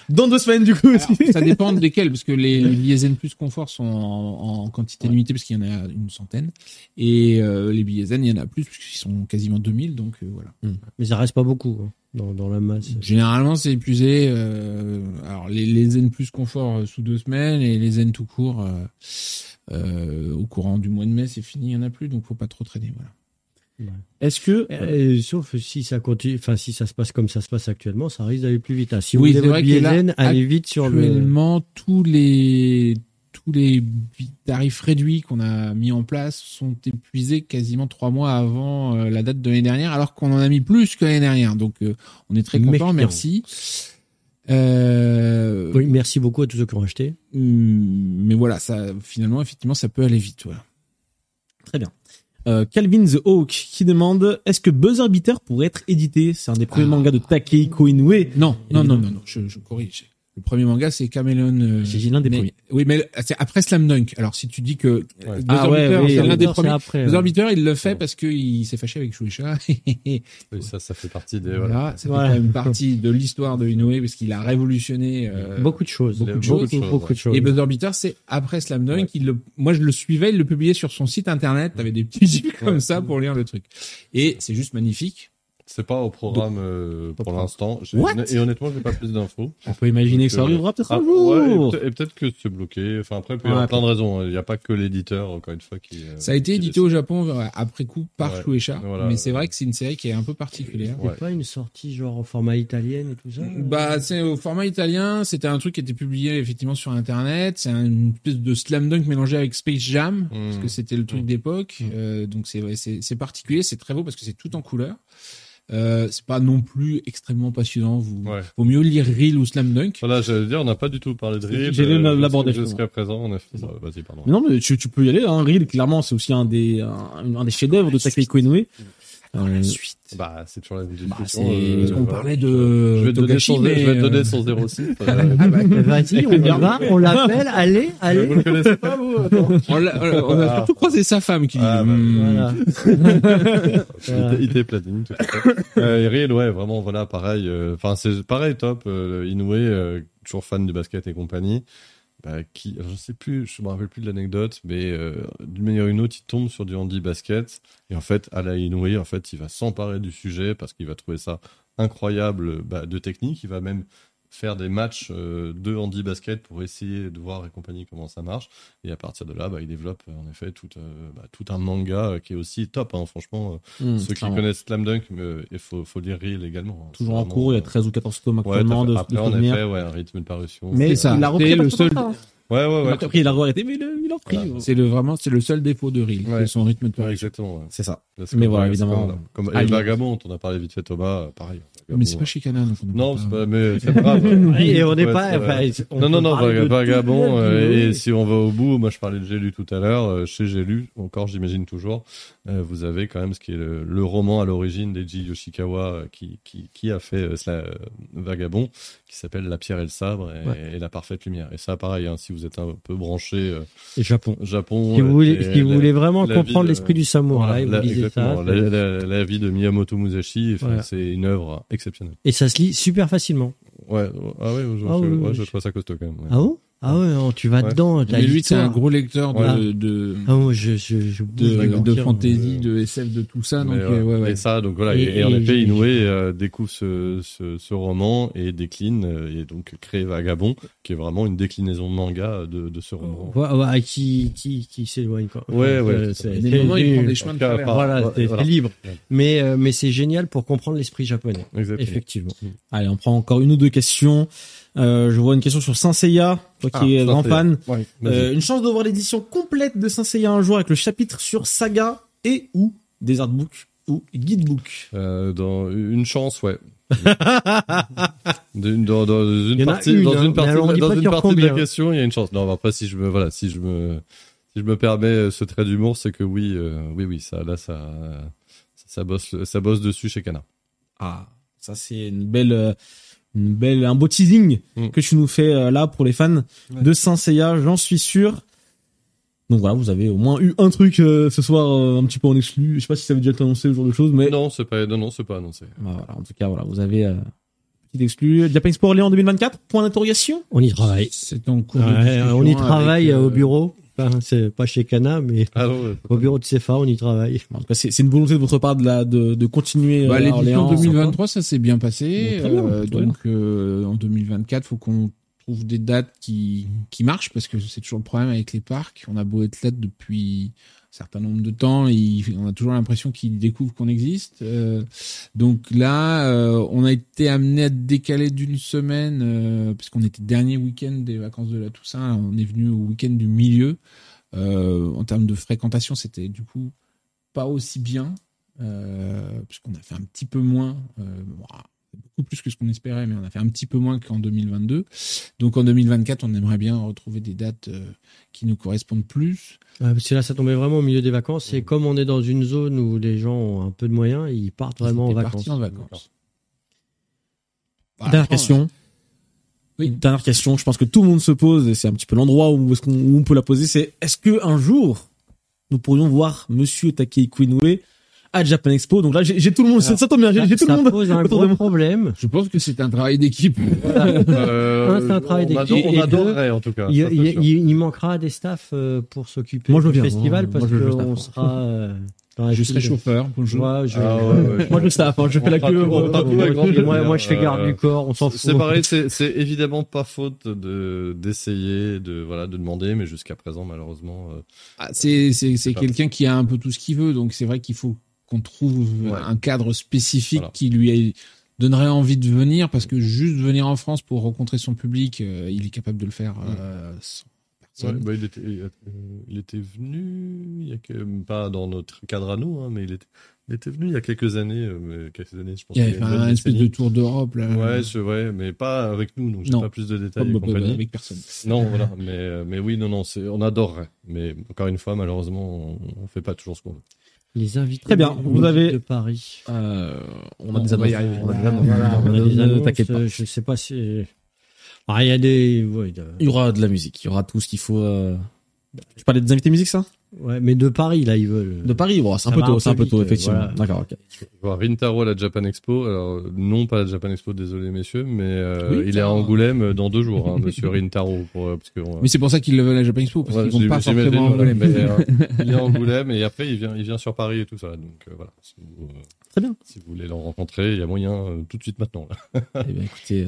dans deux semaines du coup. ça dépend desquels, parce que les, billets Zen Plus Confort sont en, quantité limitée, parce qu'il y en a une centaine, et euh, les billets Zen, il y en a plus, puisqu'ils sont quasiment 2000, donc euh, voilà. Hmm. Mais ça reste pas beaucoup hein, dans, dans, la masse. Généralement, c'est épuisé. Euh, alors les, les, Zen Plus Confort euh, sous deux semaines, et les Zen tout court au courant du mois de mai, c'est fini, il y en a plus, donc faut pas trop traîner, voilà. Est-ce que, euh, sauf si ça continue, enfin si ça se passe comme ça se passe actuellement, ça risque d'aller plus vite. Hein. Si oui, vous voulez votre là, allez vite sur actuellement, tous les tous les tarifs réduits qu'on a mis en place sont épuisés quasiment trois mois avant euh, la date de l'année dernière, alors qu'on en a mis plus que l'année dernière. Donc euh, on est très content, merci. oui, merci beaucoup à tous ceux qui ont acheté. Hum, mais voilà, ça finalement, effectivement, ça peut aller vite. Voilà. Très bien. Euh, Calvin the Hawk qui demande est-ce que Buzzer Beater pourrait être édité? C'est un des premiers ah. mangas de Takehiko Inoue. Non, non, non, non, non, je, je corrige. Le premier manga, c'est Caméléon. Euh, c'est l'un des premiers. Oui, mais c'est après Slam Dunk. Alors, si tu dis que ouais. ah ouais, oui, c'est l'un des premiers. Après, Beater, il le fait parce qu'il s'est fâché avec Shueisha. oui, ça, ça fait partie des. Voilà, c'est une partie de l'histoire de Inoue parce qu'il a révolutionné euh, beaucoup de choses, beaucoup, de choses, beaucoup, de choses. Et Buzzer Beater, c'est après Slam Dunk. Il le, moi, je le suivais, il le publiait sur son site internet. T'avais des petits comme ça pour lire le truc. Et c'est juste magnifique. C'est pas au programme euh, pour l'instant. Et honnêtement, j'ai pas plus d'infos. On peut imaginer que ça arrivera peut-être un ah, jour. et peut-être que c'est bloqué. Enfin après, il y a plein de raisons. Il n'y a pas que l'éditeur, encore une fois, qui. Euh, ça a été édité au Japon euh, après coup par ouais, Shueisha, mais c'est vrai que c'est une série qui est un peu particulière. C'est pas une sortie genre au format italien et tout ça. Bah c'est au format italien. C'était un truc qui était publié effectivement sur internet. C'est une espèce de slam dunk mélangé avec Space Jam parce que mmh. c'était le truc mmh. d'époque. Mmh. donc c'est c'est particulier. C'est très beau parce que c'est tout en couleur. Euh, c'est pas non plus extrêmement passionnant. Vous, vaut mieux lire Reel ou Slam Dunk. Voilà, j'allais dire, on n'a pas du tout parlé de Reel. J'ai euh, l'aborder jusqu'à présent. On a fait... Vas-y, pardon. Mais non, mais tu, tu peux y aller. Hein. Reel, clairement, c'est aussi un des un, un des chefs-d'œuvre de Takehiko Inoue. Euh, suite. Bah, c'est toujours la même bah. Euh, on parlait de. Je vais te donner son, mais... je vais te donner son 06. Euh... ah bah, vas-y, on va, on l'appelle, allez, allez. Vous le connaissez pas, vous? on, a, on a surtout croisé sa femme qui ah, bah, hmm. voilà. Il était platine, tout à fait. Euh, Riel, ouais, vraiment, voilà, pareil. Euh, enfin, c'est pareil, top. Euh, Inoue, toujours fan du basket et compagnie. Bah, qui, je sais plus, je me rappelle plus de l'anecdote, mais euh, d'une manière ou d'une autre, il tombe sur du handi basket et en fait, à la Inouï, en fait, il va s'emparer du sujet parce qu'il va trouver ça incroyable bah, de technique. Il va même faire des matchs euh, de handi basket pour essayer de voir et compagnie comment ça marche. Et à partir de là, bah, il développe en effet tout, euh, bah, tout un manga euh, qui est aussi top. Hein, franchement, mmh, ceux qui connaissent Slam Dunk, il faut, faut lire Reel également. Hein. Toujours en cours, il y a 13 ou 14 tomes actuellement ouais, de Après, en effet, ouais, un rythme de parution. Mais ça, il a repris le seul. Ouais, ouais, ouais. Après, il a arrêté, mais il a repris. C'est le, vraiment, c'est le seul défaut de Reel. Ouais. son rythme de parution. exactement. C'est ça. Mais voilà, évidemment. Comme, comme Vagabond, on a parlé vite fait Thomas, pareil. Mais c'est pas Chicana, donc on Non, c'est pas, mais c'est pas grave. et on n'est pas, non, non, non, Vagabond, euh, et si on va au bout, moi je parlais de J'ai lu tout à l'heure, euh, chez J'ai lu, encore j'imagine toujours, euh, vous avez quand même ce qui est le, le roman à l'origine d'Eiji Yoshikawa qui, qui, qui a fait Vagabond, qui s'appelle La pierre et le sabre et, et, la parfaite lumière. Et ça, pareil, hein, si vous êtes un peu branché. et Japon. Japon. Si vous voulez, si vous voulez vraiment comprendre l'esprit du samouraï, voilà, vous lisez ça. La, la, la, vie de Miyamoto Musashi, c'est une œuvre exceptionnelle. Et ça se lit super facilement. Ouais, ah ouais, je, ah, ouais, je trouve ça costaud quand même. Ah bon? Ah ouais, tu vas dedans. Mais lui, c'est un gros lecteur de, de, ah ouais, je, je, je de, de fantasy, de SF, de tout ça. Donc, ouais, ouais, ouais. Et ça, donc voilà. Et, et, en effet, Inoue euh, découvre ce, ce, ce, roman et décline, euh, et donc crée Vagabond, qui est vraiment une déclinaison de manga de, de ce roman. Ouais, ouais, qui, qui, qui s'éloigne, quoi. Ouais, ouais. c'est, des moments, il prend des chemins de travers. Voilà, c'est libre. Mais, euh, mais c'est génial pour comprendre l'esprit japonais. Exactement. Effectivement. Allez, on prend encore une ou deux questions. Euh, je vois une question sur Saint Seiya, toi qui ah, es grand fan. euh, une chance de voir l'édition complète de Saint Seiya un jour avec le chapitre sur Saga et ou des artbooks ou guidebook. Euh, dans une chance, ouais. dans, dans, une partie, dans une partie, dans une partie de la question, il y a une chance. Non, après, si je me, voilà, si je me, si je me permets ce trait d'humour, c'est que oui, euh, oui, oui, ça, là, ça, ça bosse, ça bosse dessus chez Cana. Ah, ça c'est une belle, euh, une belle, un beau teasing mm. que tu nous fais euh, là pour les fans de Saint Seiya, j'en suis sûr. Donc voilà, vous avez au moins eu un truc ce soir un petit peu en exclu. Je sais pas si ça avait déjà été annoncé ce genre de choses, mais non, c'est pas, non, non, c'est pas annoncé. Bah, voilà, en tout cas, voilà, vous avez euh, petit exclu. Japan Sport Orléans 2024. Point d'interrogation. On y travaille. C'est en cours. on y travaille au bureau c'est pas chez Cana, mais ah au bureau de CFA, on y travaille. C'est une volonté de votre part de, la, de, de continuer. Bah, L'édition 2023, ça s'est bien passé. Euh, donc euh, en 2024, faut qu'on trouve des dates qui, qui marchent parce que c'est toujours le problème avec les parcs. On a beau être là depuis certain nombre de temps, on a toujours l'impression qu'ils découvrent qu'on existe. Euh, donc là, euh, on a été amené à décaler d'une semaine, euh, puisqu'on était dernier week-end des vacances de la Toussaint, on est venu au week-end du milieu. en termes de fréquentation, c'était du coup pas aussi bien, puisqu'on a fait un petit peu moins beaucoup plus que ce qu'on espérait, mais on a fait un petit peu moins qu'en 2022. Donc en 2024, on aimerait bien retrouver des dates euh, qui nous correspondent plus. parce que là, ça tombait vraiment au milieu des vacances. Et comme on est dans une zone où les gens ont un peu de moyens, ils partent vraiment en vacances. en vacances. Dernière question. Oui. Dernière question, je pense que tout le monde se pose, et c'est un petit peu l'endroit où, on peut la poser, c'est est-ce que un jour, nous pourrions voir Monsieur Takei Inoue à Japan Expo. Donc là, j'ai tout le monde. ça tombe bien. J'ai tout le monde. Ça pose un gros problème. Je pense que c'est un travail d'équipe. Euh, c'est un travail d'équipe. On, adorerait en tout cas. Il, il, manquera des staffs euh, pour s'occuper du festival parce qu'on sera. Euh, je serai chauffeur. Moi, je, ah moi, je staff. Hein, je fais la queue. moi, moi, je fais garde du corps. On s'en fout. C'est pareil. C'est évidemment pas faute de d'essayer, de voilà, de demander, mais jusqu'à présent, malheureusement. Ah, c'est c'est quelqu'un qui a un peu tout ce qu'il veut, donc c'est vrai qu'il faut qu'on trouve un cadre spécifique qui lui donnerait envie de venir parce que juste venir en France pour rencontrer son public, euh, il est capable de le faire euh, sans personne. Bah, il, était, euh, il, était, venu, il y a que, pas dans notre cadre à nous, hein, mais il était, il était venu il y a quelques années, quelques années, je pense. Il y avait un espèce de tour d'Europe là. Ouais, c'est vrai, mais pas avec nous, donc j'ai pas plus de détails. Pas, bah, avec personne. Non, voilà, mais mais oui, non, non, c'est, on adorerait, mais encore une fois, malheureusement, on, on fait pas toujours ce qu'on veut. Les invités Très bien, vous avez de Paris. Euh, on a des annonces. On a des annonces. T'inquiète pas. Je sais pas si. Ah, il y a des. Il y aura de la musique. Il y aura tout ce qu'il faut. Euh... Tu parlais des invités musique, ça? Ouais, mais de Paris, là, ils veulent. De Paris, bon, c'est un peu tôt, c'est un peu tôt, effectivement. D'accord, ok. Voir Rintaro à la Japan Expo. Alors, non, pas à la Japan Expo, désolé, messieurs, mais euh, il est à Angoulême euh, dans deux jours, hein, monsieur Rintaro. Pour, euh, parce que, mais c'est pour ça qu'il le veut à la Japan Expo, parce qu'ils vont pas forcément à Angoulême. Mais, il est à Angoulême et après, il vient, il vient sur Paris et tout ça. Donc, voilà. Si vous, Très bien. Si vous voulez le rencontrer, il y a moyen tout de suite maintenant. Là. eh bien, écoutez,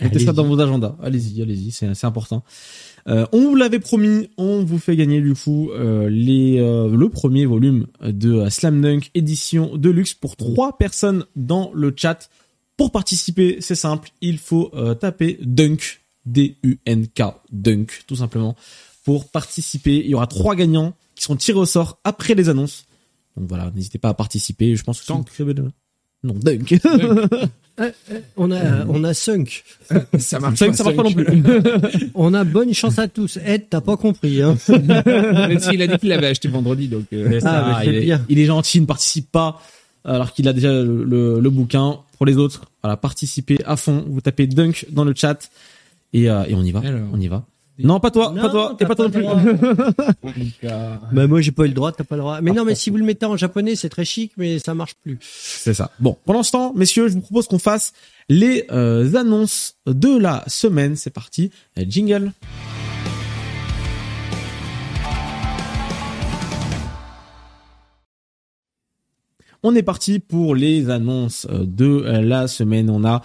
mettez ça dans vos agendas. Allez-y, allez-y, c'est important. Euh, on vous l'avait promis, on vous fait gagner du coup euh, les, euh, le premier volume de Slam Dunk édition de luxe pour trois personnes dans le chat. Pour participer, c'est simple, il faut taper Dunk, D-U-N-K, Dunk, tout simplement. Pour participer, il y aura trois gagnants qui seront tirés au sort après les annonces. Donc voilà, n'hésitez pas à participer. Je pense que non, Dunk. Euh, euh, on a, on a Sunk. ça marche, ça marche pas non plus. on a bonne chance à tous. Ed, t'as pas compris, hein. Même s'il a dit qu'il l'avait acheté vendredi, donc. Euh... Ah, il, est, il, est, gentil, il ne participe pas, alors qu'il a déjà le, le, le, bouquin. Pour les autres, voilà, participez à fond. Vous tapez Dunk dans le chat et, euh, et on y va. On y va. Non, pas toi, pas toi, t'es pas toi non plus. bah moi j'ai pas eu le droit, t'as pas le droit. Mais non, mais si vous le mettez en japonais, c'est très chic, mais ça marche plus. C'est ça. Bon, pendant ce temps, messieurs, je vous propose qu'on fasse les euh, annonces de la semaine. C'est parti, jingle. On est parti pour les annonces de la semaine. On a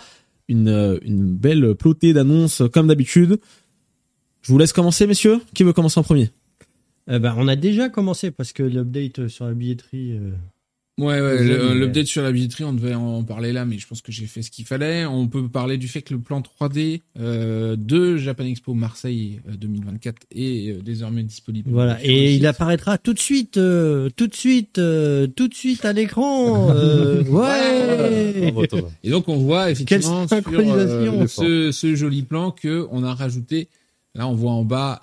une, une belle plotée d'annonces comme d'habitude. Je vous laisse commencer, messieurs. Qui veut commencer en premier eh ben, On a déjà commencé parce que l'update sur la billetterie. Euh, Ouais, ouais l'update sur la billetterie, on devait en parler là, mais je pense que j'ai fait ce qu'il fallait. On peut parler du fait que le plan 3D euh, de Japan Expo Marseille 2024 euh, est euh, désormais disponible. Voilà, et il apparaîtra tout de suite, euh, tout de suite, tout de suite à l'écran. ouais. Et donc on voit effectivement sur ce, ce, joli plan que on a rajouté Là, on voit en bas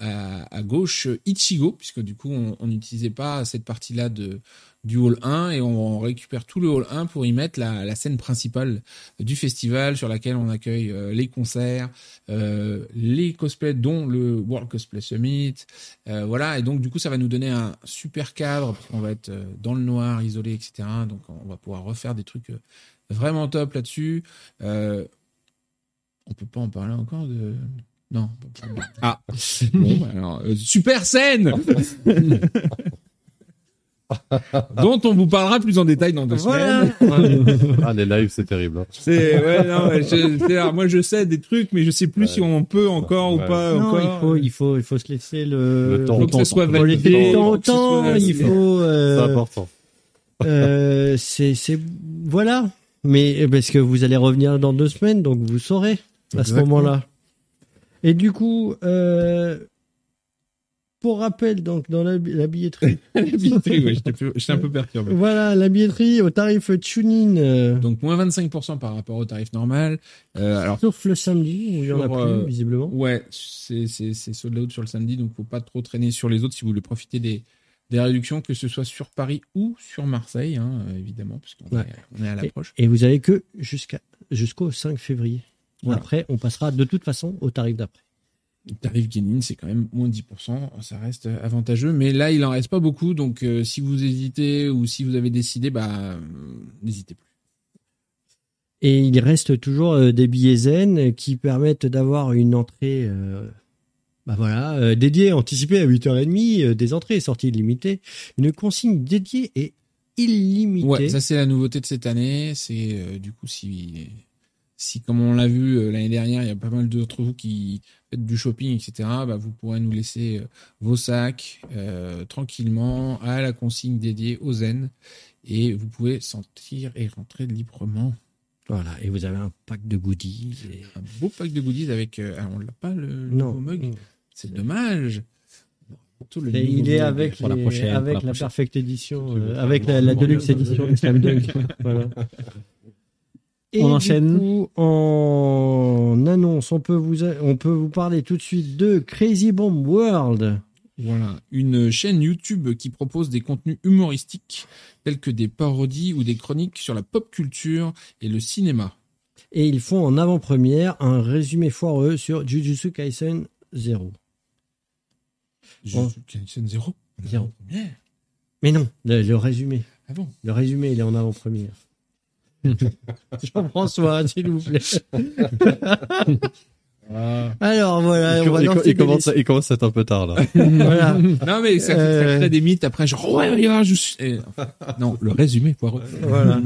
à, gauche Ichigo, puisque du coup, on n'utilisait pas cette partie-là de du hall 1 et on récupère tout le hall 1 pour y mettre la, scène principale du festival sur laquelle on accueille euh, les concerts, euh, les cosplays dont le World Cosplay Summit, euh, voilà et donc du coup ça va nous donner un super cadre parce qu'on va être dans le noir, isolé, etc. Donc on va pouvoir refaire des trucs vraiment top là-dessus. on peut pas en parler encore de non. Ah. Bon, alors, super scène dont on vous parlera plus en détail dans deux semaines. ah, les lives, c'est terrible. Hein. C'est ouais, non, je, moi je sais des trucs, mais je sais plus si on peut encore ou pas. encore. il faut, il faut, il faut se laisser le, le temps, que ce soit validé. Le temps, temps, il faut. Euh, c'est important. Euh, c'est, c'est, voilà. Mais parce que vous allez revenir dans deux semaines, donc vous saurez à ce moment-là. Et du coup, euh, pour rappel, donc dans la, billetterie. la billetterie, oui, j'étais un peu perturbé. Voilà, la billetterie au tarif tuning. Euh, donc moins 25% par rapport au tarif normal. Euh, alors, Sauf le samedi, où il y en a plus, euh, visiblement. Ouais, c'est sold out sur le samedi, donc faut pas trop traîner sur les autres si vous voulez profiter des, des réductions, que ce soit sur Paris ou sur Marseille, hein, évidemment, parce qu'on est, est, à l'approche. Et, et, vous avez que jusqu'à jusqu'au 5 février. Après, on passera de toute façon au tarif d'après. Le tarif gaming, c'est quand même moins 10%, ça reste avantageux, mais là, il en reste pas beaucoup, donc euh, si vous hésitez ou si vous avez décidé, bah, euh, n'hésitez plus. Et il reste toujours euh, des billets zen qui permettent d'avoir une entrée, bah voilà, dédiée, anticipée à 8h30, des entrées sorties limitées, une consigne dédiée et illimitée. Ouais, ça c'est la nouveauté de cette année, c'est du coup si si, comme on l'a vu euh, l'année dernière, il y a pas mal d'entre vous qui faites du shopping, etc., bah, vous pourrez nous laisser euh, vos sacs euh, tranquillement à la consigne dédiée aux zen et vous pouvez sortir et rentrer librement. Voilà, et vous avez un pack de goodies. Un beau pack de goodies avec. Ah, on l'a pas le, nouveau mug. C'est dommage. il est avec, la, prochaine, avec la, Perfect Edition, avec la, la Deluxe Edition de Slam Dunk. voilà. Et on enchaîne. Du en annonce, on peut vous on peut vous parler tout de suite de Crazy Bomb World. Voilà, une chaîne YouTube qui propose des contenus humoristiques tels que des parodies ou des chroniques sur la pop culture et le cinéma. Et ils font en avant-première un résumé foireux sur Jujutsu Kaisen 0. Jujutsu Kaisen 0 Zéro. Mais non, le, résumé. Ah bon? Le résumé, il est en avant-première. Jean-François, s'il vous plaît. Ah. Alors voilà, il, on il, commence, il commence à être un peu tard là. voilà. Non mais ça, euh... crée des mythes. Après genre ouais, je suis... non, le résumé poireux. Voilà.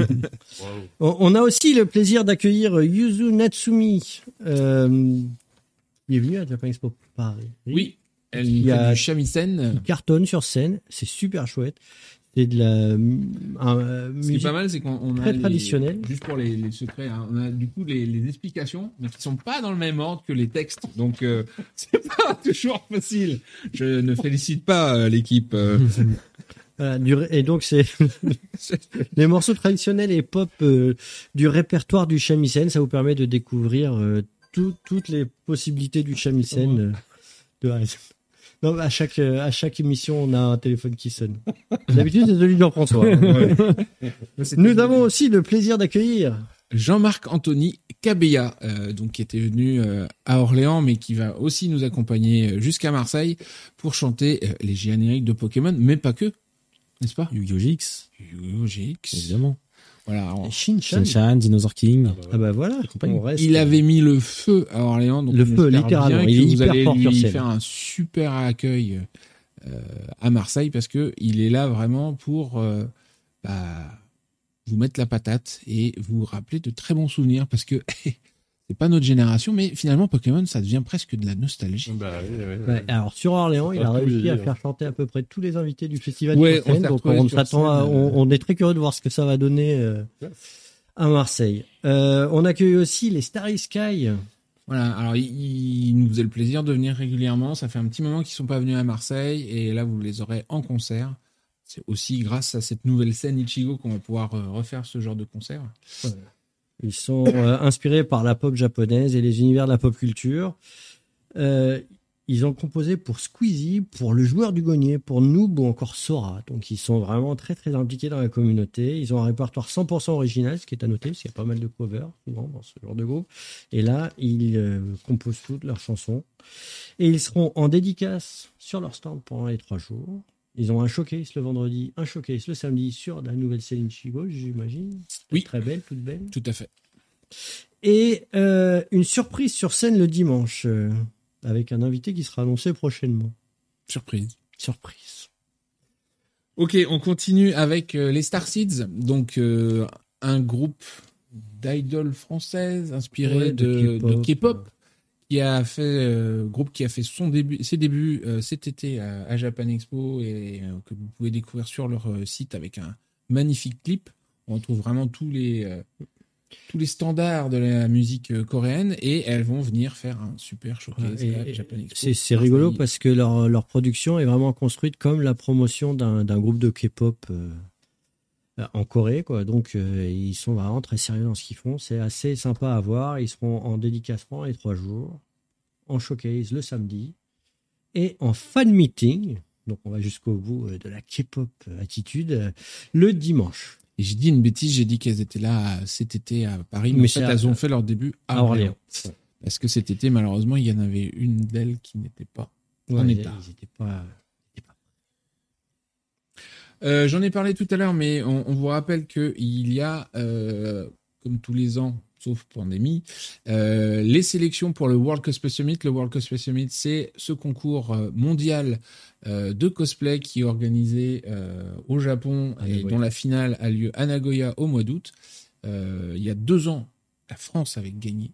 On a aussi le plaisir d'accueillir Yuzu Natsumi. Euh, il est venu à Japan Expo Paris. Oui. Elle il y a du shamisen. Il cartonne sur scène, c'est super chouette. C'est de la un, Ce qui est pas mal, c'est qu'on a traditionnel. juste pour les, les secrets, hein, on a du coup les, les, explications, mais qui sont pas dans le même ordre que les textes. Donc euh, c'est pas toujours facile. Je ne félicite pas euh, l'équipe. Euh. et donc c'est les morceaux traditionnels et pop euh, du répertoire du shamisen. Ça vous permet de découvrir toutes les possibilités du shamisen. de non, à chaque, à chaque émission, on a un téléphone qui sonne. D'habitude, c'est celui de Jean-François. Nous avons aussi le plaisir d'accueillir Jean-Marc Anthony Cabella, euh, donc qui était venu euh, à Orléans, mais qui va aussi nous accompagner euh, jusqu'à Marseille pour chanter les génériques de Pokémon, mais pas que, n'est-ce pas? Yu-Gi-Oh! GX. Yu-Gi-Oh! GX. Évidemment. Voilà. Shinchan. Dinosaur King. Ah bah voilà. il avait mis le feu à Orléans. Donc le feu, littéralement. Il est vous allez lui faire un super accueil euh, à Marseille parce que il est là vraiment pour euh, bah, vous mettre la patate et vous rappeler de très bons souvenirs parce que c'est pas notre génération, mais finalement Pokémon, ça devient presque de la nostalgie. Bah, alors sur Orléans, il a réussi à faire chanter à peu près tous les invités du festival. on donc on, s'attend, on, est très curieux de voir ce que ça va donner euh, à Marseille. Euh, on accueille aussi les Starry Sky. Voilà, alors ils, nous faisaient le plaisir de venir régulièrement. Ça fait un petit moment qu'ils sont pas venus à Marseille et là vous les aurez en concert. C'est aussi grâce à cette nouvelle scène Ichigo qu'on va pouvoir euh, refaire ce genre de concert. Ils sont euh, inspirés par la pop japonaise et les univers de la pop culture. Euh, ils ont composé pour Squeezie, pour le joueur du Gognier, pour Noob ou encore Sora. Donc ils sont vraiment très très impliqués dans la communauté. Ils ont un répertoire 100% original, ce qui est à noter, parce qu'il y a pas mal de covers dans ce genre de groupe. Et là, ils euh, composent toutes leurs chansons. Et ils seront en dédicace sur leur stand pendant les trois jours. Ils ont un showcase le vendredi, un showcase le samedi sur la nouvelle Céline Chigo, j'imagine. Oui. Très belle, toute belle. Tout à fait. Et euh, une surprise sur scène le dimanche, euh, avec un invité qui sera annoncé prochainement. Surprise. Surprise. Ok, on continue avec euh, les Star Seeds, donc un groupe d'idoles françaises inspiré de K-pop qui a fait euh, groupe qui a fait son début, ses débuts euh, cet été à, Japan Expo et euh, que vous pouvez découvrir sur leur site avec un magnifique clip. On retrouve vraiment tous les tous les standards de la musique coréenne et elles vont venir faire un super showcase à Japan Expo. C'est rigolo parce que leur, leur production est vraiment construite comme la promotion d'un groupe de K-pop en Corée, quoi. Donc, ils sont vraiment très sérieux dans ce qu'ils font. C'est assez sympa à voir. Ils seront en dédicacement les trois jours en showcase le samedi et en fan meeting, donc on va jusqu'au bout euh, de la K-pop attitude, euh, le dimanche. Et j'ai dit une bêtise, j'ai dit qu'elles étaient là cet été à Paris, mais, en fait, elles ont fait leur début à, Orléans. Parce que cet été, malheureusement, il y en avait une d'elles qui n'était pas en état. Euh, j'en ai parlé tout à l'heure, mais on, vous rappelle qu'il y a, comme tous les ans, sauf pandémie. Euh, les sélections pour le World Cosplay Summit. Le World Cosplay Summit, c'est ce concours euh, mondial euh, de cosplay qui est organisé au Japon et dont la finale a lieu à Nagoya au mois d'août. il y a deux ans, la France avait gagné.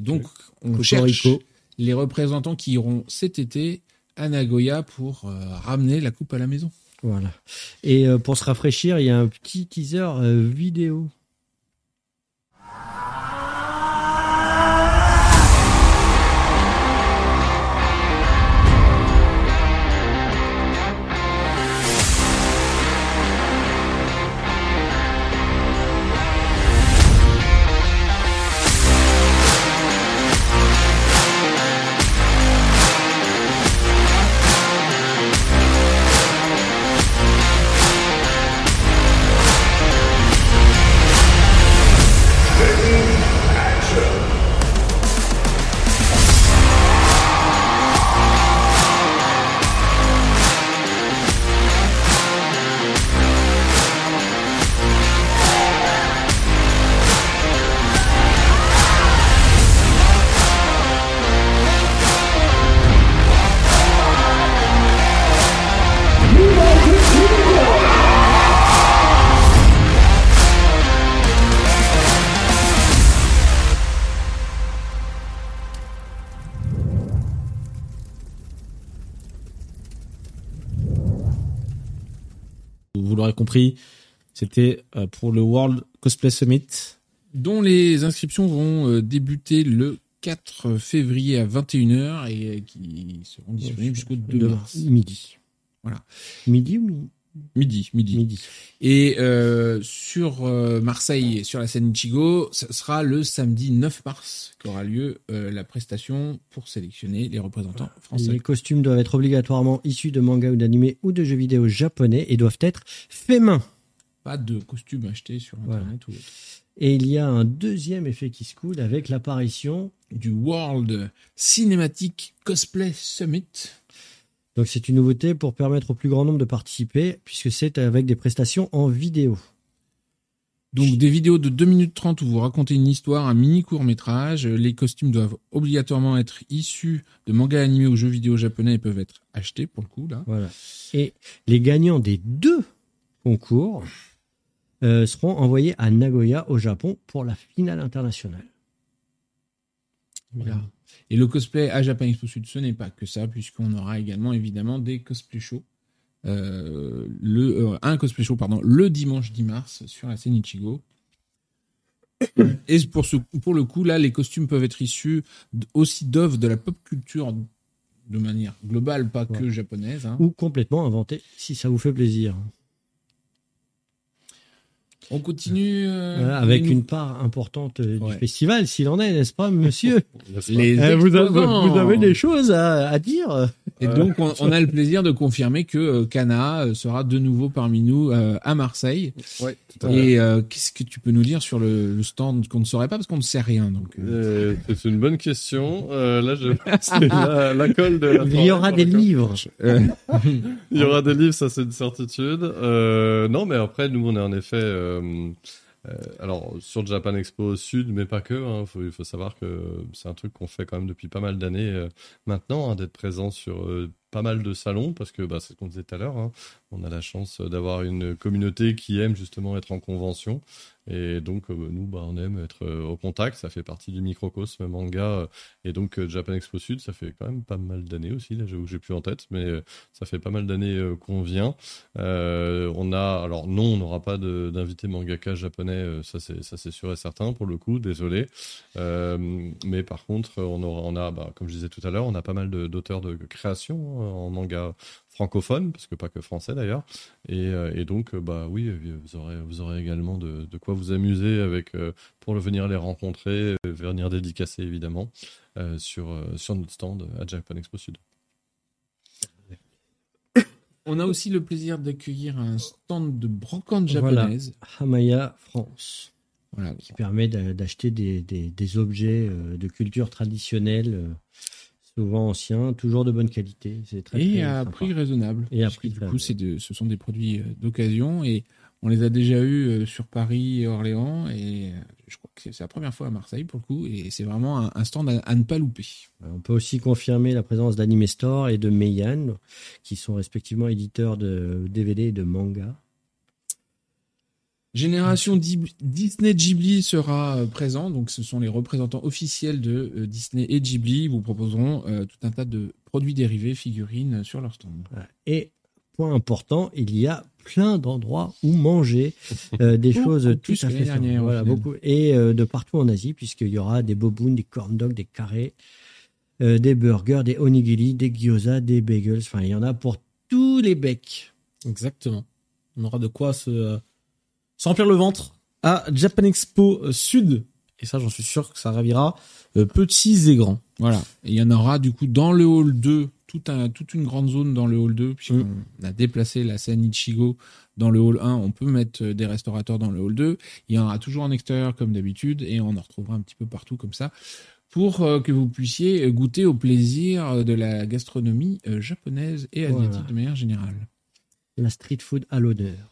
donc, on cherche les représentants qui iront cet été à Nagoya pour ramener la coupe à la maison. Voilà. Et pour se rafraîchir, il y a un petit teaser vidéo compris, c'était euh, pour le World Cosplay Summit. Dont les inscriptions vont euh, débuter le 4 février à 21h et qui seront disponibles jusqu'au 2 mars. Midi. Voilà. Midi ou midi Midi, midi. midi. Et euh, sur euh, Marseille, sur la scène Ichigo, ce sera le samedi 9 mars qu'aura lieu euh, la prestation pour sélectionner les représentants français. Les costumes doivent être obligatoirement issus de manga ou d'anime ou de jeux vidéo japonais et doivent être faits main. Pas de costumes achetés sur Internet ou autre. Et il y a un deuxième effet qui se coule avec l'apparition du World Cinematic Cosplay Summit donc c'est une nouveauté pour permettre au plus grand nombre de participer, puisque c'est avec des prestations en vidéo. Donc des vidéos de 2 minutes 30 où vous racontez une histoire, un mini court métrage. Les costumes doivent obligatoirement être issus de mangas animés ou jeux vidéo japonais et peuvent être achetés pour le coup là. Voilà. Et les gagnants des deux concours euh, seront envoyés à Nagoya au Japon pour la finale internationale. Voilà. Et le cosplay à Japan Expo Sud, ce n'est pas que ça, puisqu'on aura également évidemment des cosplay shows. Euh, le, euh, un cosplay show pardon, le dimanche 10 mars sur la scène Ichigo. Et pour, ce, pour le coup, là, les costumes peuvent être issus aussi d'œuvres de la pop culture de manière globale, pas que japonaise. Hein. Ou complètement inventés, si ça vous fait plaisir. On continue. Euh, avec une part importante du festival, s'il en est, n'est-ce pas, monsieur Les vous, avez, des choses à dire et donc, on, a le plaisir de confirmer que euh, Kana euh, sera de nouveau parmi nous euh, à Marseille. Ouais, Et qu'est-ce que tu peux nous dire sur le, stand qu'on ne saurait pas parce qu'on ne sait rien. Donc, c'est une bonne question. là, je c'est la, la, colle de la Il y aura des livres. Il y aura des livres, ça c'est une certitude. non, mais après, nous, on est en effet euh, alors sur Japan Expo Sud, mais pas que. Hein, il faut savoir que c'est un truc qu'on fait quand même depuis pas mal d'années euh, maintenant, hein, d'être présent sur euh, pas mal de salons parce que bah, c'est ce qu'on disait tout à l'heure. Hein, on a la chance d'avoir une communauté qui aime justement être en convention et donc, euh, nous, bah, on aime être euh, au contact. Ça fait partie du microcosme manga. Euh, et donc, Japan Expo Sud, ça fait quand même pas mal d'années aussi. Là, j'ai plus en tête, mais ça fait pas mal d'années qu'on vient. on a, alors non, on n'aura pas d'invité mangaka japonais. ça, c'est sûr et certain pour le coup. Désolé. mais par contre, on aura, on a, bah, comme je disais tout à l'heure, on a pas mal d'auteurs de, de création hein, en manga francophone, parce que pas que français d'ailleurs. Et, euh, donc, euh, bah oui, vous aurez, vous aurez également de, quoi vous amuser avec, euh, pour venir les rencontrer, venir dédicacer évidemment sur, sur notre stand à Japan Expo Sud. On a aussi le plaisir d'accueillir un stand de brocante japonaise. Hamaya France. Voilà. Qui permet d'acheter des, des, objets de culture traditionnelle souvent anciens, toujours de bonne qualité. C'est très, et à prix raisonnable. Et à prix du coup, c'est de, ce sont des produits euh, d'occasion et on les a déjà eus euh, sur Paris et Orléans et euh, je crois que c'est la première fois à Marseille pour le coup et c'est vraiment un, stand à, ne pas louper. On peut aussi confirmer la présence d'Anime Store et de Meian qui sont respectivement éditeurs de DVD et de manga. Génération Disney Ghibli sera euh, présent, donc ce sont les représentants officiels de euh, Disney et Ghibli. Vous proposeront euh, tout un tas de produits dérivés, figurines sur leur stand. Et point important, il y a plein d'endroits où manger des choses tout à fait dernière, voilà, beaucoup et de partout en Asie puisqu'il y aura des bobounes, des corn dogs, des carrés, des burgers, des onigiri, des gyoza, des bagels. Enfin, il y en a pour tous les becs. Exactement. On aura de quoi se s'emplir le ventre à Japan Expo euh, Sud. Et ça, j'en suis sûr que ça ravira euh, petits et grands. Voilà. Et il y en aura du coup dans le hall 2, tout un, toute une grande zone dans le hall 2, puisqu'on mm. a déplacé la scène Ichigo dans le hall 1. On peut mettre euh, des restaurateurs dans le hall 2. Il y en aura toujours en extérieur comme d'habitude et on en retrouvera un petit peu partout comme ça pour que vous puissiez goûter au plaisir de la gastronomie japonaise et asiatique de manière générale. La street food à l'odeur.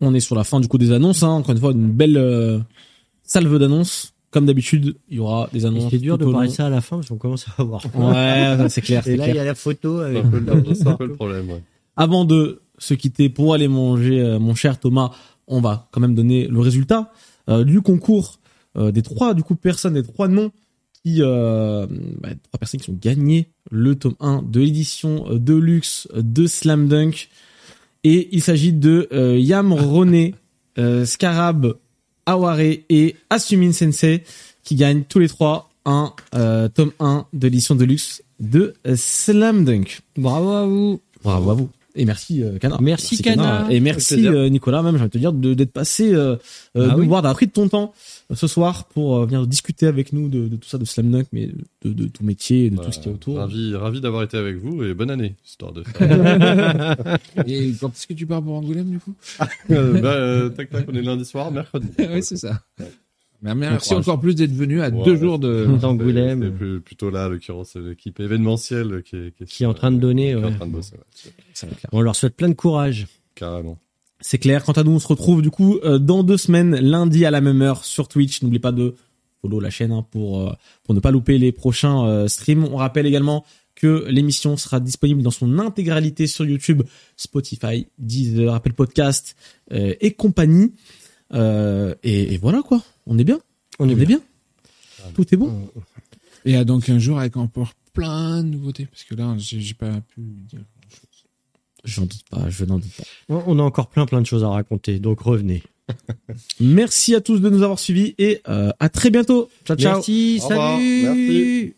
On est sur la fin du coup des annonces. Hein. Encore une fois, une belle euh, salve d'annonces. Comme d'habitude, il y aura des annonces. C'est dur de parler ça à la fin parce qu'on commence à avoir. Ouais, c'est clair. Et là, il y a la photo avec. C'est un peu le problème. Ouais. Avant de se quitter pour aller manger, euh, mon cher Thomas, on va quand même donner le résultat euh, du concours des trois du coup personnes, des trois noms qui bah, trois personnes qui ont gagné le tome 1 de l'édition de luxe de Slam Dunk. Et il s'agit de euh, Yam Rone, euh, Scarab, Aware et Asumin Sensei qui gagnent tous les trois un euh, tome 1 de l'édition de luxe de Slam Dunk. Bravo à vous. Bravo à vous. Et merci euh, Merci, merci Cana. Et merci euh, Nicolas même, j'ai te dire d'être passé euh, euh ah nous voir, d'avoir pris de ton temps euh, ce soir pour venir discuter avec nous de, de, tout ça de Slam Dunk, mais de, de tout métier et de tout ce qui est autour. Ravi, ravi d'avoir été avec vous et bonne année, histoire de. et quand est-ce que tu pars pour Angoulême du coup? Bah, Tac tac, on est lundi soir, mercredi. oui, c'est ça. Merci encore plus d'être venu à deux jours de d'Angoulême. C'est plutôt là, l'occurrence, l'équipe événementielle qui est, qui est, en train de donner. Ouais. En train de bosser, On leur souhaite plein de courage. Carrément. C'est clair. Quant à nous, on se retrouve du coup euh, dans deux semaines, lundi à la même heure sur Twitch. N'oubliez pas de follow la chaîne hein, pour euh, pour ne pas louper les prochains euh, streams. On rappelle également que l'émission sera disponible dans son intégralité sur YouTube, Spotify, Deezer, Apple Podcast et compagnie. et, et voilà quoi on est bien. On est, bien. Tout est bon. Et à donc un jour avec encore plein de nouveautés, parce que là, j'ai pas pu dire. J'en doute pas, je n'en doute pas. On a encore plein plein de choses à raconter, donc revenez. Merci à tous de nous avoir suivis et euh, à très bientôt. Ciao ciao. Merci, salut. Merci.